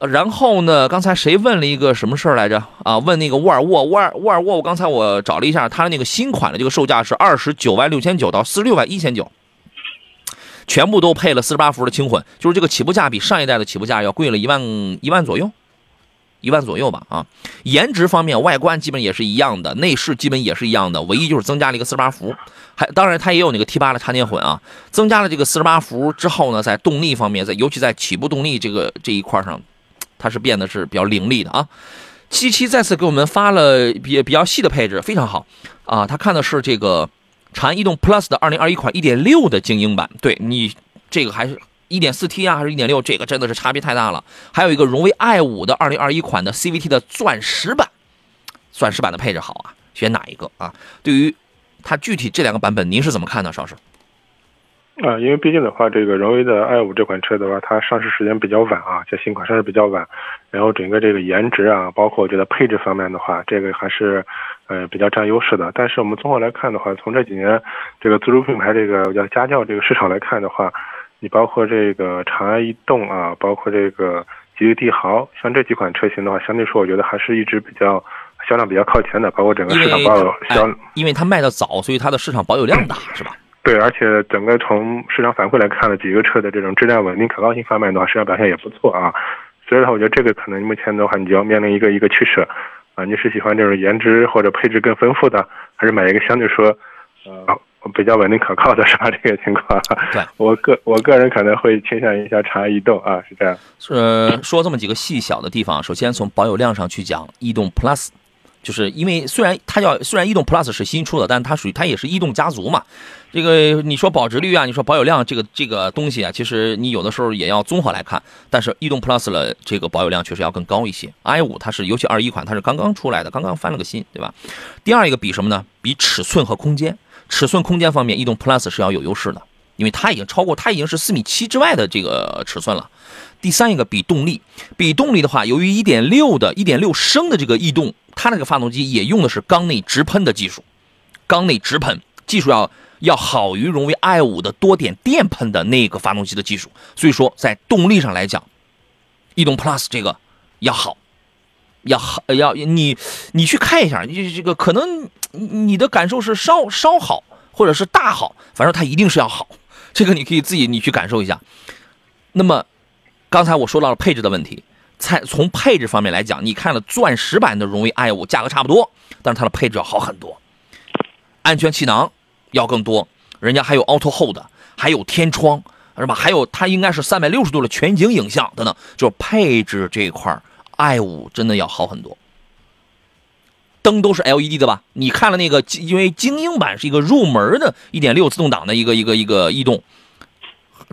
然后呢，刚才谁问了一个什么事儿来着？啊，问那个沃尔沃，沃尔沃尔沃。我刚才我找了一下，它的那个新款的这个售价是二十九万六千九到四十六万一千九，全部都配了四十八伏的轻混，就是这个起步价比上一代的起步价要贵了一万一万左右。一万左右吧，啊，颜值方面，外观基本也是一样的，内饰基本也是一样的，唯一就是增加了一个四十八伏，还当然它也有那个 T 八的插电混啊，增加了这个四十八伏之后呢，在动力方面，在尤其在起步动力这个这一块上，它是变得是比较凌厉的啊。七七再次给我们发了比比较细的配置，非常好啊，他看的是这个长安逸动 Plus 的二零二一款一点六的精英版，对你这个还是。一点四 T 啊，还是一点六？这个真的是差别太大了。还有一个荣威 i 五的二零二一款的 CVT 的钻石版，钻石版的配置好啊，选哪一个啊？对于它具体这两个版本，您是怎么看呢，邵师？啊，因为毕竟的话，这个荣威的 i 五这款车的话，它上市时间比较晚啊，这新款上市比较晚，然后整个这个颜值啊，包括我觉得配置方面的话，这个还是呃比较占优势的。但是我们综合来看的话，从这几年这个自主品牌这个叫家轿这个市场来看的话。你包括这个长安逸动啊，包括这个吉利帝豪，像这几款车型的话，相对说我觉得还是一直比较销量比较靠前的，包括整个市场保有销，因为它卖的早，所以它的市场保有量大，是吧？对，而且整个从市场反馈来看呢，几个车的这种质量稳定、可靠性方面的话，市场表现也不错啊。所以的话，我觉得这个可能目前的话，你就要面临一个一个取舍啊，你是喜欢这种颜值或者配置更丰富的，还是买一个相对说呃。比较稳定可靠的是吧？这个情况，对我个我个人可能会倾向一下长安逸动啊，是这样。呃，说这么几个细小的地方，首先从保有量上去讲，逸动 Plus，就是因为虽然它叫虽然逸动 Plus 是新出的，但它属于它也是逸动家族嘛。这个你说保值率啊，你说保有量这个这个东西啊，其实你有的时候也要综合来看。但是逸动 Plus 的这个保有量确实要更高一些。i 五它是尤其二一款，它是刚刚出来的，刚刚翻了个新，对吧？第二一个比什么呢？比尺寸和空间。尺寸空间方面，逸动 Plus 是要有优势的，因为它已经超过，它已经是四米七之外的这个尺寸了。第三一个比动力，比动力的话，由于1.6的1.6升的这个逸动，它那个发动机也用的是缸内直喷的技术，缸内直喷技术要要好于荣威 i 5的多点电喷的那个发动机的技术，所以说在动力上来讲，逸动 Plus 这个要好，要好要你你去看一下，你这个可能你的感受是稍稍好，或者是大好，反正它一定是要好，这个你可以自己你去感受一下。那么刚才我说到了配置的问题，在从配置方面来讲，你看了钻石版的荣威 i 5价格差不多，但是它的配置要好很多，安全气囊要更多，人家还有 Auto Hold，还有天窗，是吧？还有它应该是三百六十度的全景影像等等，就是配置这一块 i 5真的要好很多。灯都是 LED 的吧？你看了那个，因为精英版是一个入门的1.6自动挡的一个一个一个逸动，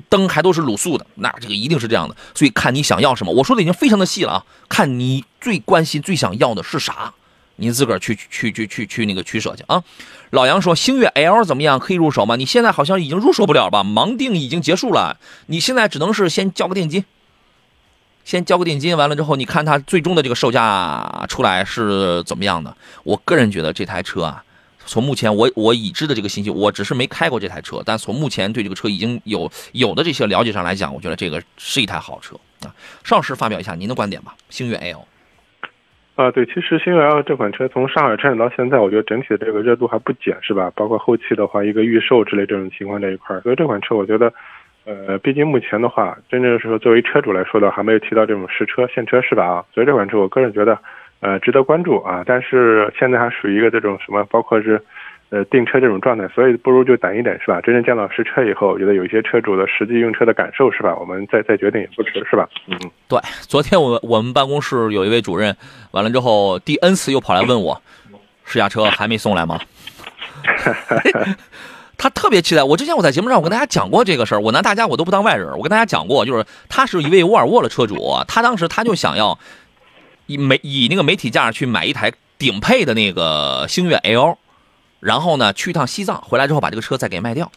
灯还都是卤素的，那这个一定是这样的。所以看你想要什么，我说的已经非常的细了啊。看你最关心、最想要的是啥，你自个儿去去去去去那个取舍去啊。老杨说星越 L 怎么样？可以入手吗？你现在好像已经入手不了吧？盲定已经结束了，你现在只能是先交个定金。先交个定金，完了之后，你看它最终的这个售价出来是怎么样的？我个人觉得这台车啊，从目前我我已知的这个信息，我只是没开过这台车，但从目前对这个车已经有有的这些了解上来讲，我觉得这个是一台好车啊。邵老师发表一下您的观点吧。星越 L 啊，对，其实星越 L 这款车从上海车展到现在，我觉得整体的这个热度还不减，是吧？包括后期的话，一个预售之类这种情况这一块，所以这款车我觉得。呃，毕竟目前的话，真正是说作为车主来说的，还没有提到这种实车、现车是吧？啊，所以这款车我个人觉得，呃，值得关注啊。但是现在还属于一个这种什么，包括是，呃，订车这种状态，所以不如就等一等是吧？真正见到实车以后，觉得有一些车主的实际用车的感受是吧？我们再再决定也不迟是吧？嗯，对。昨天我我们办公室有一位主任，完了之后第 N 次又跑来问我，试驾车还没送来吗？他特别期待。我之前我在节目上我跟大家讲过这个事儿，我拿大家我都不当外人。我跟大家讲过，就是他是一位沃尔沃的车主，他当时他就想要以媒以那个媒体价去买一台顶配的那个星越 L，然后呢去一趟西藏，回来之后把这个车再给卖掉。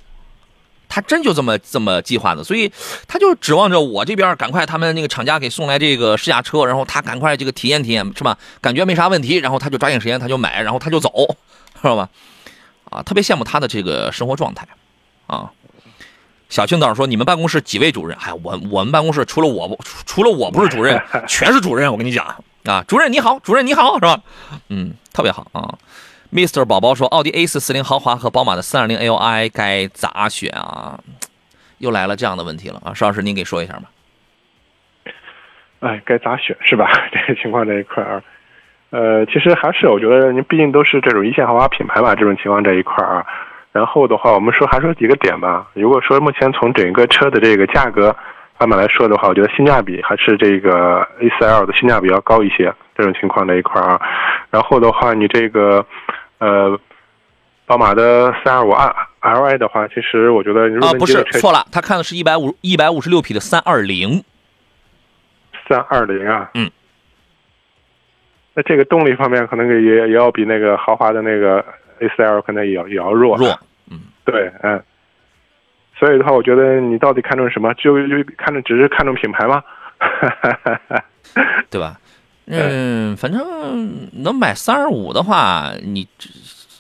他真就这么这么计划的，所以他就指望着我这边赶快他们那个厂家给送来这个试驾车，然后他赶快这个体验体验是吧？感觉没啥问题，然后他就抓紧时间他就买，然后他就走，知道吧？啊，特别羡慕他的这个生活状态，啊，小青岛说你们办公室几位主任？哎，我我们办公室除了我除了我不是主任，全是主任。我跟你讲啊，主任你好，主任你好，是吧？嗯，特别好啊。Mr 宝宝说，奥迪 A 四四零豪华和宝马的三二零 Li 该咋选啊？又来了这样的问题了啊，邵老师您给说一下吧。哎，该咋选是吧？这个情况这一块儿。呃，其实还是我觉得您毕竟都是这种一线豪华品牌吧，这种情况这一块啊。然后的话，我们说还说几个点吧。如果说目前从整个车的这个价格方面来说的话，我觉得性价比还是这个 A4L 的性价比要高一些，这种情况这一块啊。然后的话，你这个呃，宝马的 325Li 的话，其实我觉得啊，不是错了，他看的是一百五一百五十六匹的320。320啊，嗯。那这个动力方面可能也也要比那个豪华的那个 A4L 可能也要也要弱。弱，嗯，对，嗯。所以的话，我觉得你到底看重什么？就就看重只是看重品牌吗？对吧？嗯，反正能买三二五的话，你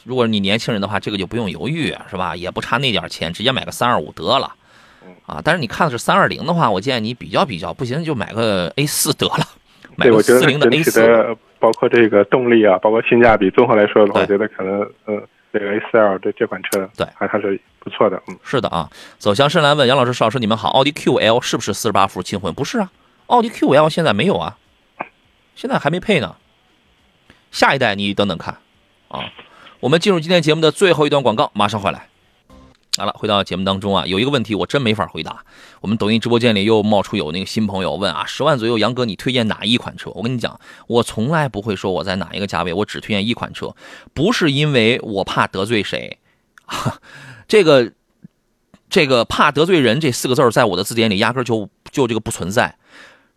如果你年轻人的话，这个就不用犹豫，是吧？也不差那点钱，直接买个三二五得了。啊，但是你看的是三二零的话，我建议你比较比较，不行就买个 A 四得了。对，我觉得整体的包括这个动力啊，包括性价比，综合来说的话，我觉得可能，嗯，这个 A 四 L 这这款车，对，还还是不错的。嗯，是的啊。走向深蓝问杨老师、邵老师，你们好，奥迪 QL 是不是四十八伏轻混？不是啊，奥迪 QL 现在没有啊，现在还没配呢。下一代你等等看啊。我们进入今天节目的最后一段广告，马上回来。好了，回到节目当中啊，有一个问题我真没法回答。我们抖音直播间里又冒出有那个新朋友问啊，十万左右，杨哥你推荐哪一款车？我跟你讲，我从来不会说我在哪一个价位，我只推荐一款车，不是因为我怕得罪谁，这个这个怕得罪人这四个字在我的字典里压根就就这个不存在。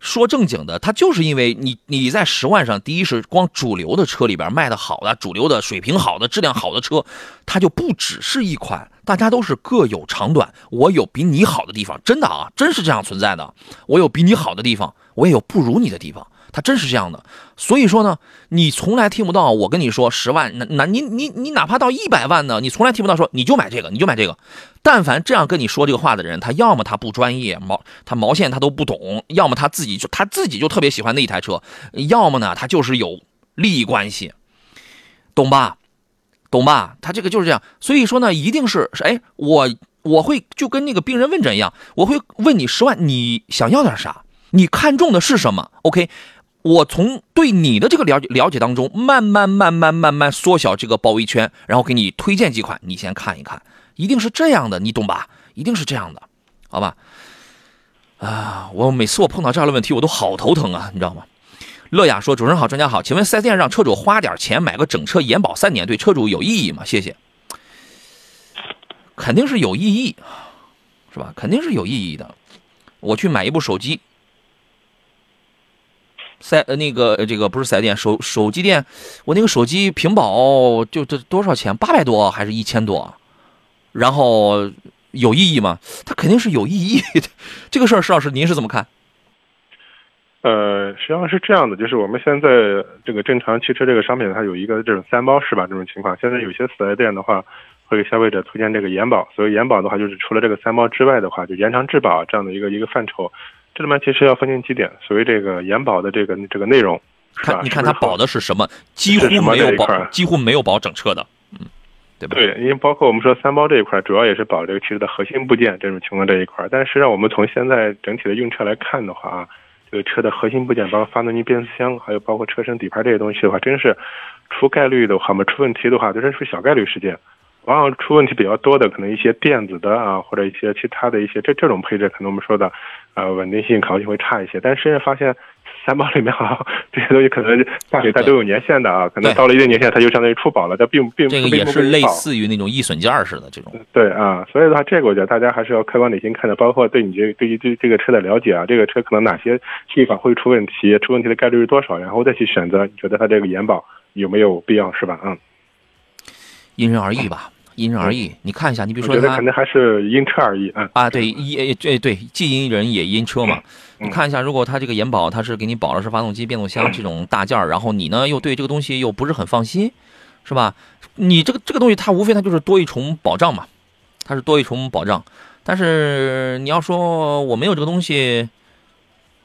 说正经的，它就是因为你你在十万上，第一是光主流的车里边卖的好的、主流的水平好的、质量好的车，它就不只是一款，大家都是各有长短。我有比你好的地方，真的啊，真是这样存在的。我有比你好的地方，我也有不如你的地方，它真是这样的。所以说呢，你从来听不到我跟你说十万，那那你你你哪怕到一百万呢，你从来听不到说你就买这个，你就买这个。但凡这样跟你说这个话的人，他要么他不专业，毛他毛线他都不懂，要么他自己就他自己就特别喜欢那一台车，要么呢他就是有利益关系，懂吧？懂吧？他这个就是这样。所以说呢，一定是哎，我我会就跟那个病人问诊一样，我会问你十万，你想要点啥？你看中的是什么？OK。我从对你的这个了解了解当中，慢慢慢慢慢慢缩小这个包围圈，然后给你推荐几款，你先看一看，一定是这样的，你懂吧？一定是这样的，好吧？啊，我每次我碰到这样的问题，我都好头疼啊，你知道吗？乐雅说：“主持人好，专家好，请问四 S 店让车主花点钱买个整车延保三年，对车主有意义吗？谢谢。肯定是有意义，是吧？肯定是有意义的。我去买一部手机。”赛呃那个这个不是四 S 店手手机店，我那个手机屏保就这多少钱？八百多还是一千多？然后有意义吗？它肯定是有意义的。这个事儿，石老师您是怎么看？呃，实际上是这样的，就是我们现在这个正常汽车这个商品，它有一个这种三包式吧这种情况。现在有些四 S 店的话，会给消费者推荐这个延保。所以延保的话，就是除了这个三包之外的话，就延长质保这样的一个一个范畴。这里面其实要分清几点，所谓这个延保的这个这个内容，看你看它保的是什么，几乎没有保，几乎没有保整车的，嗯，对吧？对，因为包括我们说三包这一块，主要也是保这个汽车的核心部件这种情况这一块。但实际上我们从现在整体的用车来看的话啊，这个车的核心部件，包括发动机、变速箱，还有包括车身底盘这些东西的话，真是出概率的话嘛，出问题的话，这真是小概率事件。往往出问题比较多的，可能一些电子的啊，或者一些其他的一些这这种配置，可能我们说的。呃，稳定性、可靠性会差一些，但是现在发现三包里面好像这些东西可能大水它都有年限的啊，可能到了一定年限它就相当于出保了，它并并这个也是类似于那种易损件似的这种。对啊，所以的话，这个我觉得大家还是要客观理性看的，包括对你这对于对这个车的了解啊，这个车可能哪些地方会出问题，出问题的概率是多少，然后再去选择，你觉得它这个延保有没有必要，是吧？嗯，因人而异吧。因人而异，你看一下，你比如说，我觉得肯定还是因车而异啊。啊，对，因对对既因人也因车嘛。你看一下，如果他这个延保，他是给你保的是发动机、变速箱这种大件儿，然后你呢又对这个东西又不是很放心，是吧？你这个这个东西，它无非它就是多一重保障嘛，它是多一重保障。但是你要说我没有这个东西。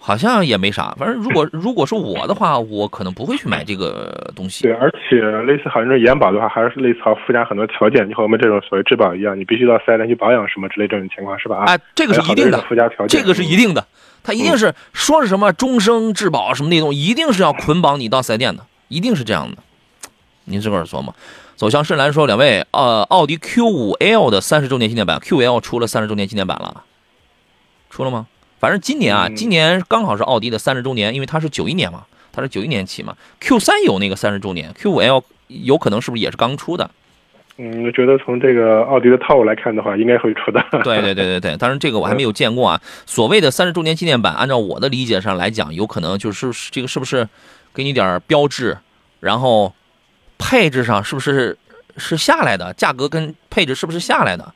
好像也没啥，反正如果 如果是我的话，我可能不会去买这个东西。对，而且类似好像这延保的话，还是类似好附加很多条件，就和我们这种所谓质保一样，你必须到四 S 店去保养什么之类这种情况，是吧？啊，这个是一定的附加条件，这个是一定的，它一定是说是什么终生质保什么那种，一定是要捆绑你到四 S 店的，一定是这样的。您自个儿琢磨。走向深蓝说，两位，呃，奥迪 Q5L 的三十周年纪念版，Q5L 出了三十周年纪念版了，出了吗？反正今年啊，今年刚好是奥迪的三十周年，因为它是九一年嘛，它是九一年起嘛。Q 三有那个三十周年，Q 五 L 有可能是不是也是刚出的？嗯，我觉得从这个奥迪的套路来看的话，应该会出的。对对对对对，当然这个我还没有见过啊。所谓的三十周年纪念版，按照我的理解上来讲，有可能就是这个是不是给你点标志，然后配置上是不是是下来的，价格跟配置是不是下来的？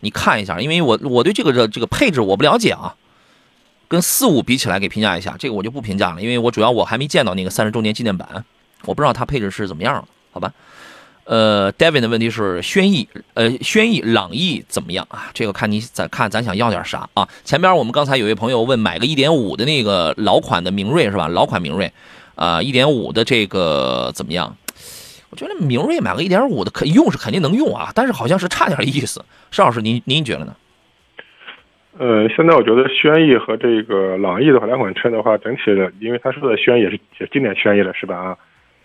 你看一下，因为我我对这个这这个配置我不了解啊。跟四五比起来，给评价一下，这个我就不评价了，因为我主要我还没见到那个三十周年纪念版，我不知道它配置是怎么样好吧？呃，David 的问题是轩逸，呃，轩逸、朗逸怎么样啊？这个看你咱看咱想要点啥啊？前边我们刚才有位朋友问买个一点五的那个老款的明锐是吧？老款明锐，啊，一点五的这个怎么样？我觉得明锐买个一点五的可用是肯定能用啊，但是好像是差点意思。邵老师，您您觉得呢？呃，现在我觉得轩逸和这个朗逸的话，两款车的话，整体的，因为他说的轩逸也是也经典轩逸了，是吧？啊，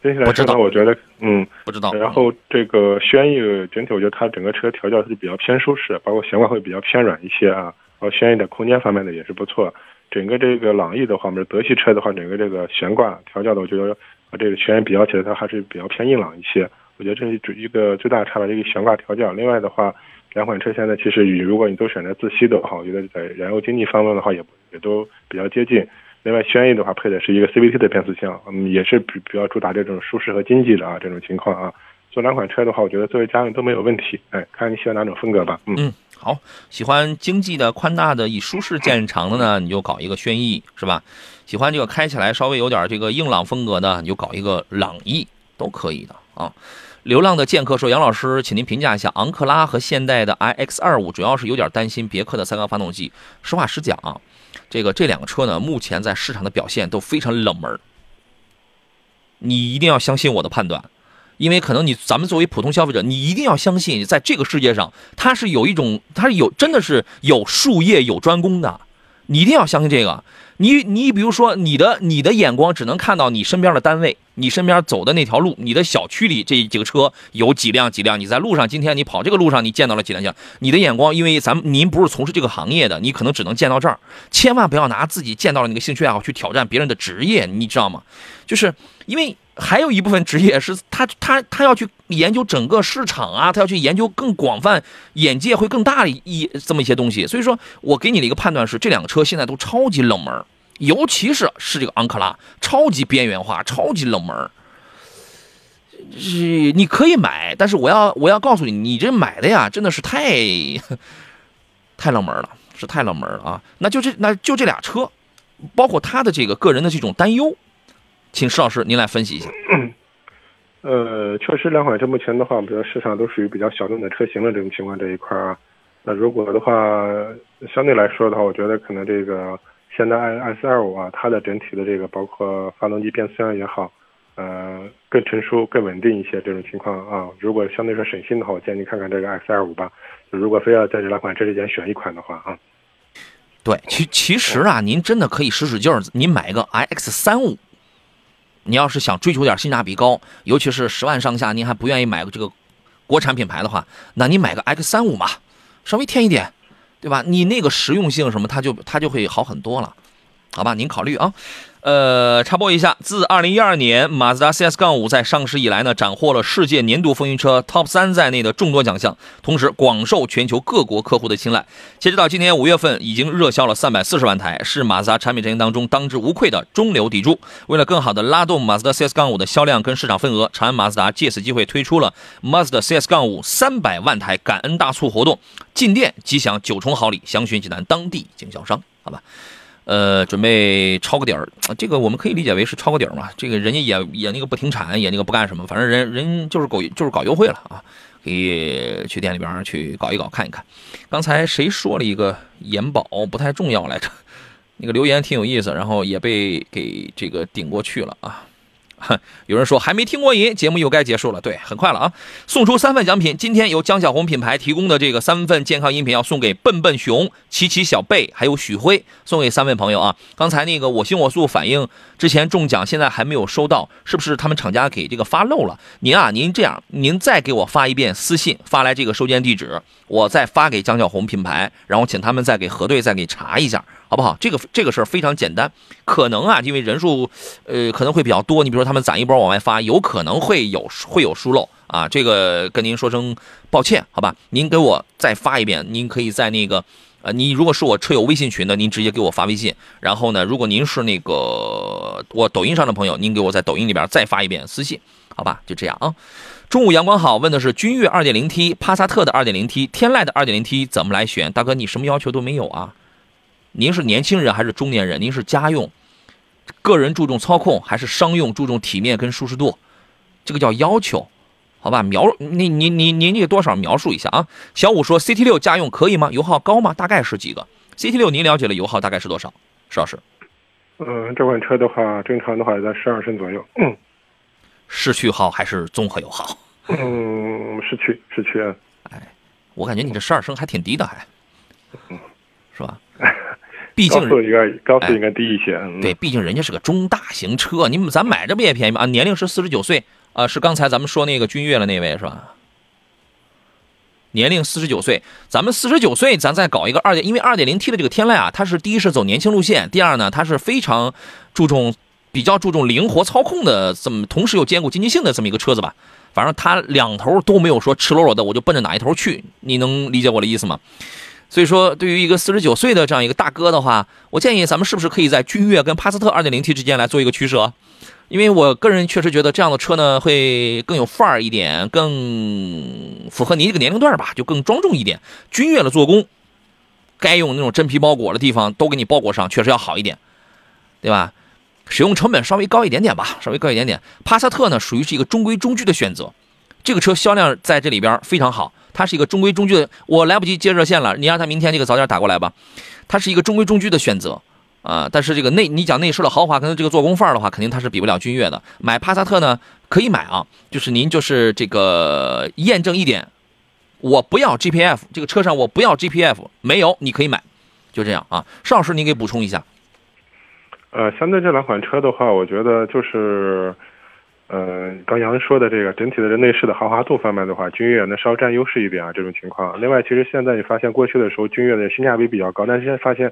整体来说呢，我觉得，嗯，不知道。然后这个轩逸整体，我觉得它整个车调教是比较偏舒适，包括悬挂会比较偏软一些啊。然后轩逸的空间方面的也是不错。整个这个朗逸的话，我们德系车的话，整个这个悬挂调教的，我觉得和这个轩逸比较起来，它还是比较偏硬朗一些。我觉得这是主一个最大的差别，这个悬挂调教。另外的话。两款车现在其实，如果你都选择自吸的话，我觉得在燃油经济方面的话，也也都比较接近。另外，轩逸的话配的是一个 CVT 的变速箱，嗯，也是比比较主打这种舒适和经济的啊这种情况啊。做两款车的话，我觉得作为家用都没有问题。哎，看你喜欢哪种风格吧。嗯嗯，好，喜欢经济的、宽大的、以舒适见长的呢，你就搞一个轩逸，是吧？喜欢这个开起来稍微有点这个硬朗风格的，你就搞一个朗逸，都可以的啊。流浪的剑客说：“杨老师，请您评价一下昂克拉和现代的 iX 二五，主要是有点担心别克的三缸发动机。实话实讲啊，这个这两个车呢，目前在市场的表现都非常冷门。你一定要相信我的判断。”因为可能你咱们作为普通消费者，你一定要相信，在这个世界上，它是有一种，它是有真的是有术业有专攻的，你一定要相信这个。你你比如说，你的你的眼光只能看到你身边的单位，你身边走的那条路，你的小区里这几个车有几辆几辆，你在路上今天你跑这个路上你见到了几辆几辆，你的眼光，因为咱们您不是从事这个行业的，你可能只能见到这儿，千万不要拿自己见到了那个兴趣爱好去挑战别人的职业，你知道吗？就是因为。还有一部分职业是他他他要去研究整个市场啊，他要去研究更广泛、眼界会更大的一这么一些东西。所以说我给你的一个判断是，这两个车现在都超级冷门，尤其是是这个昂克拉，超级边缘化，超级冷门。是你可以买，但是我要我要告诉你，你这买的呀，真的是太太冷门了，是太冷门了啊！那就这那就这俩车，包括他的这个个人的这种担忧。请石老师您来分析一下。呃，确实两款车目前的话，比较市场都属于比较小众的车型的这种情况这一块啊。那如果的话，相对来说的话，我觉得可能这个现代 i S 二五啊，它的整体的这个包括发动机、变速箱也好，呃，更成熟、更稳定一些这种情况啊。如果相对说省心的话，我建议你看看这个 X 二五吧。就如果非要在这两款车之间选一款的话啊，对，其其实啊，您真的可以使使劲儿，您买一个 i X 三五。你要是想追求点性价比高，尤其是十万上下，您还不愿意买个这个国产品牌的话，那你买个 X 三五嘛，稍微添一点，对吧？你那个实用性什么，它就它就会好很多了，好吧？您考虑啊。呃，插播一下，自二零一二年马自达 CS 杠五在上市以来呢，斩获了世界年度风云车 TOP 三在内的众多奖项，同时广受全球各国客户的青睐。截止到今年五月份，已经热销了三百四十万台，是马自达产品阵营当中当之无愧的中流砥柱。为了更好的拉动马自达 CS 杠五的销量跟市场份额，长安马自达借此机会推出了 Mazda CS 杠五三百万台感恩大促活动，进店即享九重好礼，详询济南当地经销商，好吧？呃，准备抄个底儿，这个我们可以理解为是抄个底儿嘛。这个人家也也那个不停产，也那个不干什么，反正人人就是搞就是搞优惠了啊，可以去店里边去搞一搞看一看。刚才谁说了一个延保不太重要来着？那个留言挺有意思，然后也被给这个顶过去了啊。哼 有人说还没听过瘾，节目又该结束了。对，很快了啊！送出三份奖品，今天由江小红品牌提供的这个三份健康饮品要送给笨笨熊、琪琪小贝还有许辉，送给三位朋友啊！刚才那个我行我素反映之前中奖，现在还没有收到，是不是他们厂家给这个发漏了？您啊，您这样，您再给我发一遍私信，发来这个收件地址，我再发给江小红品牌，然后请他们再给核对，再给查一下。好不好？这个这个事儿非常简单，可能啊，因为人数，呃，可能会比较多。你比如说他们攒一波往外发，有可能会有会有疏漏啊。这个跟您说声抱歉，好吧？您给我再发一遍，您可以在那个，呃，你如果是我车友微信群的，您直接给我发微信。然后呢，如果您是那个我抖音上的朋友，您给我在抖音里边再发一遍私信，好吧？就这样啊。中午阳光好，问的是君越 2.0T、帕萨特的 2.0T、天籁的 2.0T 怎么来选？大哥，你什么要求都没有啊？您是年轻人还是中年人？您是家用，个人注重操控还是商用注重体面跟舒适度？这个叫要求，好吧？描你你你您这个多少描述一下啊？小五说 CT 六家用可以吗？油耗高吗？大概是几个？CT 六您了解了油耗大概是多少？石老师？嗯，这款车的话，正常的话在十二升左右。嗯，市区好还是综合油耗？嗯，市区市区。哎，我感觉你这十二升还挺低的，还，是吧？毕竟高速应该高速应该低一些，对，毕竟人家是个中大型车，你们咱买这不也便宜吗？啊，年龄是四十九岁，啊，是刚才咱们说那个君越的那位是吧？年龄四十九岁，咱们四十九岁，咱再搞一个二点，因为二点零 T 的这个天籁啊，它是第一是走年轻路线，第二呢，它是非常注重比较注重灵活操控的，这么同时又兼顾经济性的这么一个车子吧。反正它两头都没有说赤裸裸的，我就奔着哪一头去，你能理解我的意思吗？所以说，对于一个四十九岁的这样一个大哥的话，我建议咱们是不是可以在君越跟帕萨特 2.0T 之间来做一个取舍？因为我个人确实觉得这样的车呢会更有范儿一点，更符合您这个年龄段吧，就更庄重一点。君越的做工，该用那种真皮包裹的地方都给你包裹上，确实要好一点，对吧？使用成本稍微高一点点吧，稍微高一点点。帕萨特呢，属于是一个中规中矩的选择，这个车销量在这里边非常好，它是一个中规中矩的。我来不及接热线了，你让他明天这个早点打过来吧。它是一个中规中矩的选择啊、但是这个内你讲内饰的豪华跟这个做工范儿的话，肯定它是比不了君越的。买帕萨特呢可以买啊，就是您就是这个验证一点，我不要 GPF，这个车上我不要 GPF，没有你可以买，就这样啊。邵老师，您给补充一下。呃，相对这两款车的话，我觉得就是，呃，刚杨说的这个整体的内饰的豪华度方面的话，君越能稍占优势一点啊，这种情况。另外，其实现在你发现过去的时候，君越的性价比比较高，但是现在发现，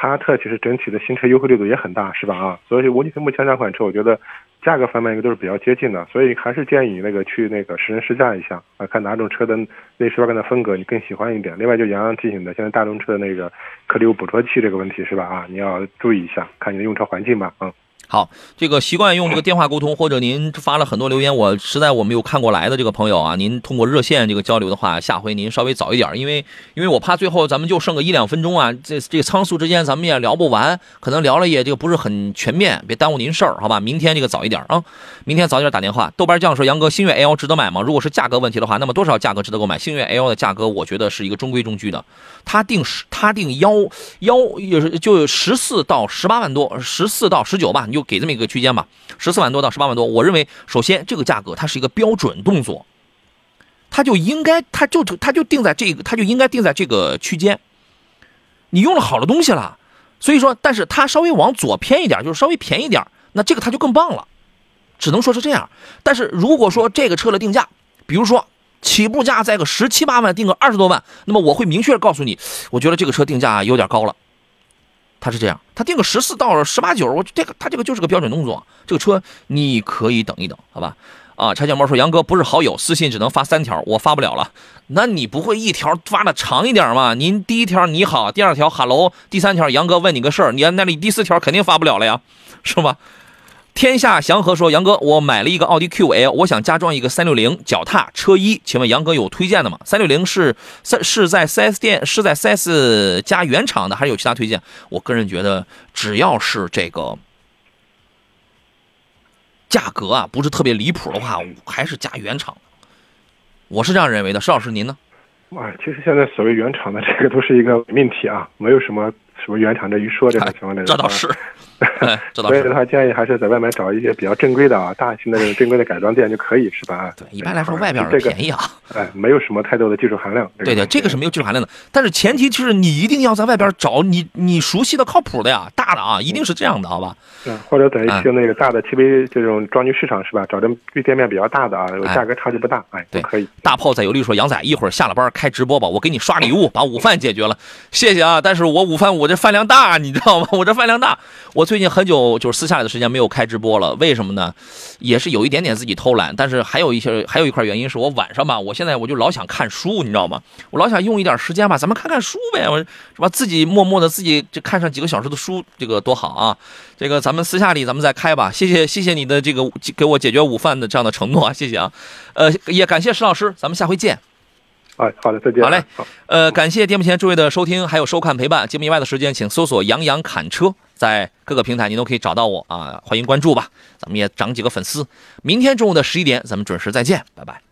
帕萨特其实整体的新车优惠力度也很大，是吧？啊，所以无论目前两款车，我觉得价格方面应该都是比较接近的，所以还是建议你那个去那个实人试驾一下啊，看哪种车的内饰外观的风格你更喜欢一点。另外，就杨洋提醒的，现在大众车的那个颗粒物捕捉器这个问题是吧？啊，你要注意一下，看你的用车环境吧，嗯。好，这个习惯用这个电话沟通，或者您发了很多留言，我实在我没有看过来的这个朋友啊，您通过热线这个交流的话，下回您稍微早一点，因为因为我怕最后咱们就剩个一两分钟啊，这这仓促之间咱们也聊不完，可能聊了也这个不是很全面，别耽误您事儿，好吧？明天这个早一点啊，明天早点打电话。豆瓣酱说杨哥，星越 L 值得买吗？如果是价格问题的话，那么多少价格值得购买？星越 L 的价格我觉得是一个中规中矩的，它定十，它定幺幺也是就十四到十八万多，十四到十九吧，你就就给这么一个区间吧，十四万多到十八万多。我认为，首先这个价格它是一个标准动作，它就应该，它就它就定在这个，它就应该定在这个区间。你用了好的东西了，所以说，但是它稍微往左偏一点，就是稍微便宜点，那这个它就更棒了，只能说是这样。但是如果说这个车的定价，比如说起步价在个十七八万，定个二十多万，那么我会明确告诉你，我觉得这个车定价有点高了。他是这样，他定个十四到十八九，我这个他这个就是个标准动作，这个车你可以等一等，好吧？啊，柴小猫说杨哥不是好友，私信只能发三条，我发不了了。那你不会一条发的长一点吗？您第一条你好，第二条 hello，第三条杨哥问你个事儿，你那里第四条肯定发不了了呀，是吧？天下祥和说：“杨哥，我买了一个奥迪 Q5L，我想加装一个360脚踏车衣，请问杨哥有推荐的吗？360是是是在 4S 店是在 4S 加原厂的，还是有其他推荐？我个人觉得，只要是这个价格啊不是特别离谱的话，还是加原厂的。我是这样认为的。石老师您呢？哇，其实现在所谓原厂的这个都是一个伪命题啊，没有什么什么原厂这一说这个情况的。这倒是，哎 这倒是所以的。话，建议还是在外面找一些比较正规的啊，大型的这种正规的改装店就可以，是吧？对，一般来说外边这个便宜啊。哎，没有什么太多的技术含量。对对，这个是没有技术含量的，但是前提就是你一定要在外边找你你熟悉的、靠谱的呀，大的啊，一定是这样的，好吧？嗯，或者在一哎些那个大的 TV 这种装具市场是吧？找这店面比较大的啊，价格差距不大，哎，对都可以。大炮在有力说：“杨仔，一会儿下了班开直播吧，我给你刷礼物，把午饭解决了，谢谢啊！但是我午饭我这饭量大，你知道吗？我这饭量大，我最近很久就是私下里的时间没有开直播了，为什么呢？也是有一点点自己偷懒，但是还有一些还有一块原因是我晚上吧，我现在我就老想看书，你知道吗？我老想用一点时间吧，咱们看看书呗，我是吧？自己默默的自己就看上几个小时的书，这个多好啊！这个咱们私下里咱们再开吧，谢谢谢谢你的这个给我解决午饭的这样的承诺啊，谢谢啊，呃，也感谢石老师，咱们下回见。”哎，好的，再见。好嘞。呃，感谢电幕前诸位的收听，还有收看陪伴。节目以外的时间，请搜索“杨洋侃车”，在各个平台您都可以找到我啊，欢迎关注吧。咱们也涨几个粉丝。明天中午的十一点，咱们准时再见，拜拜。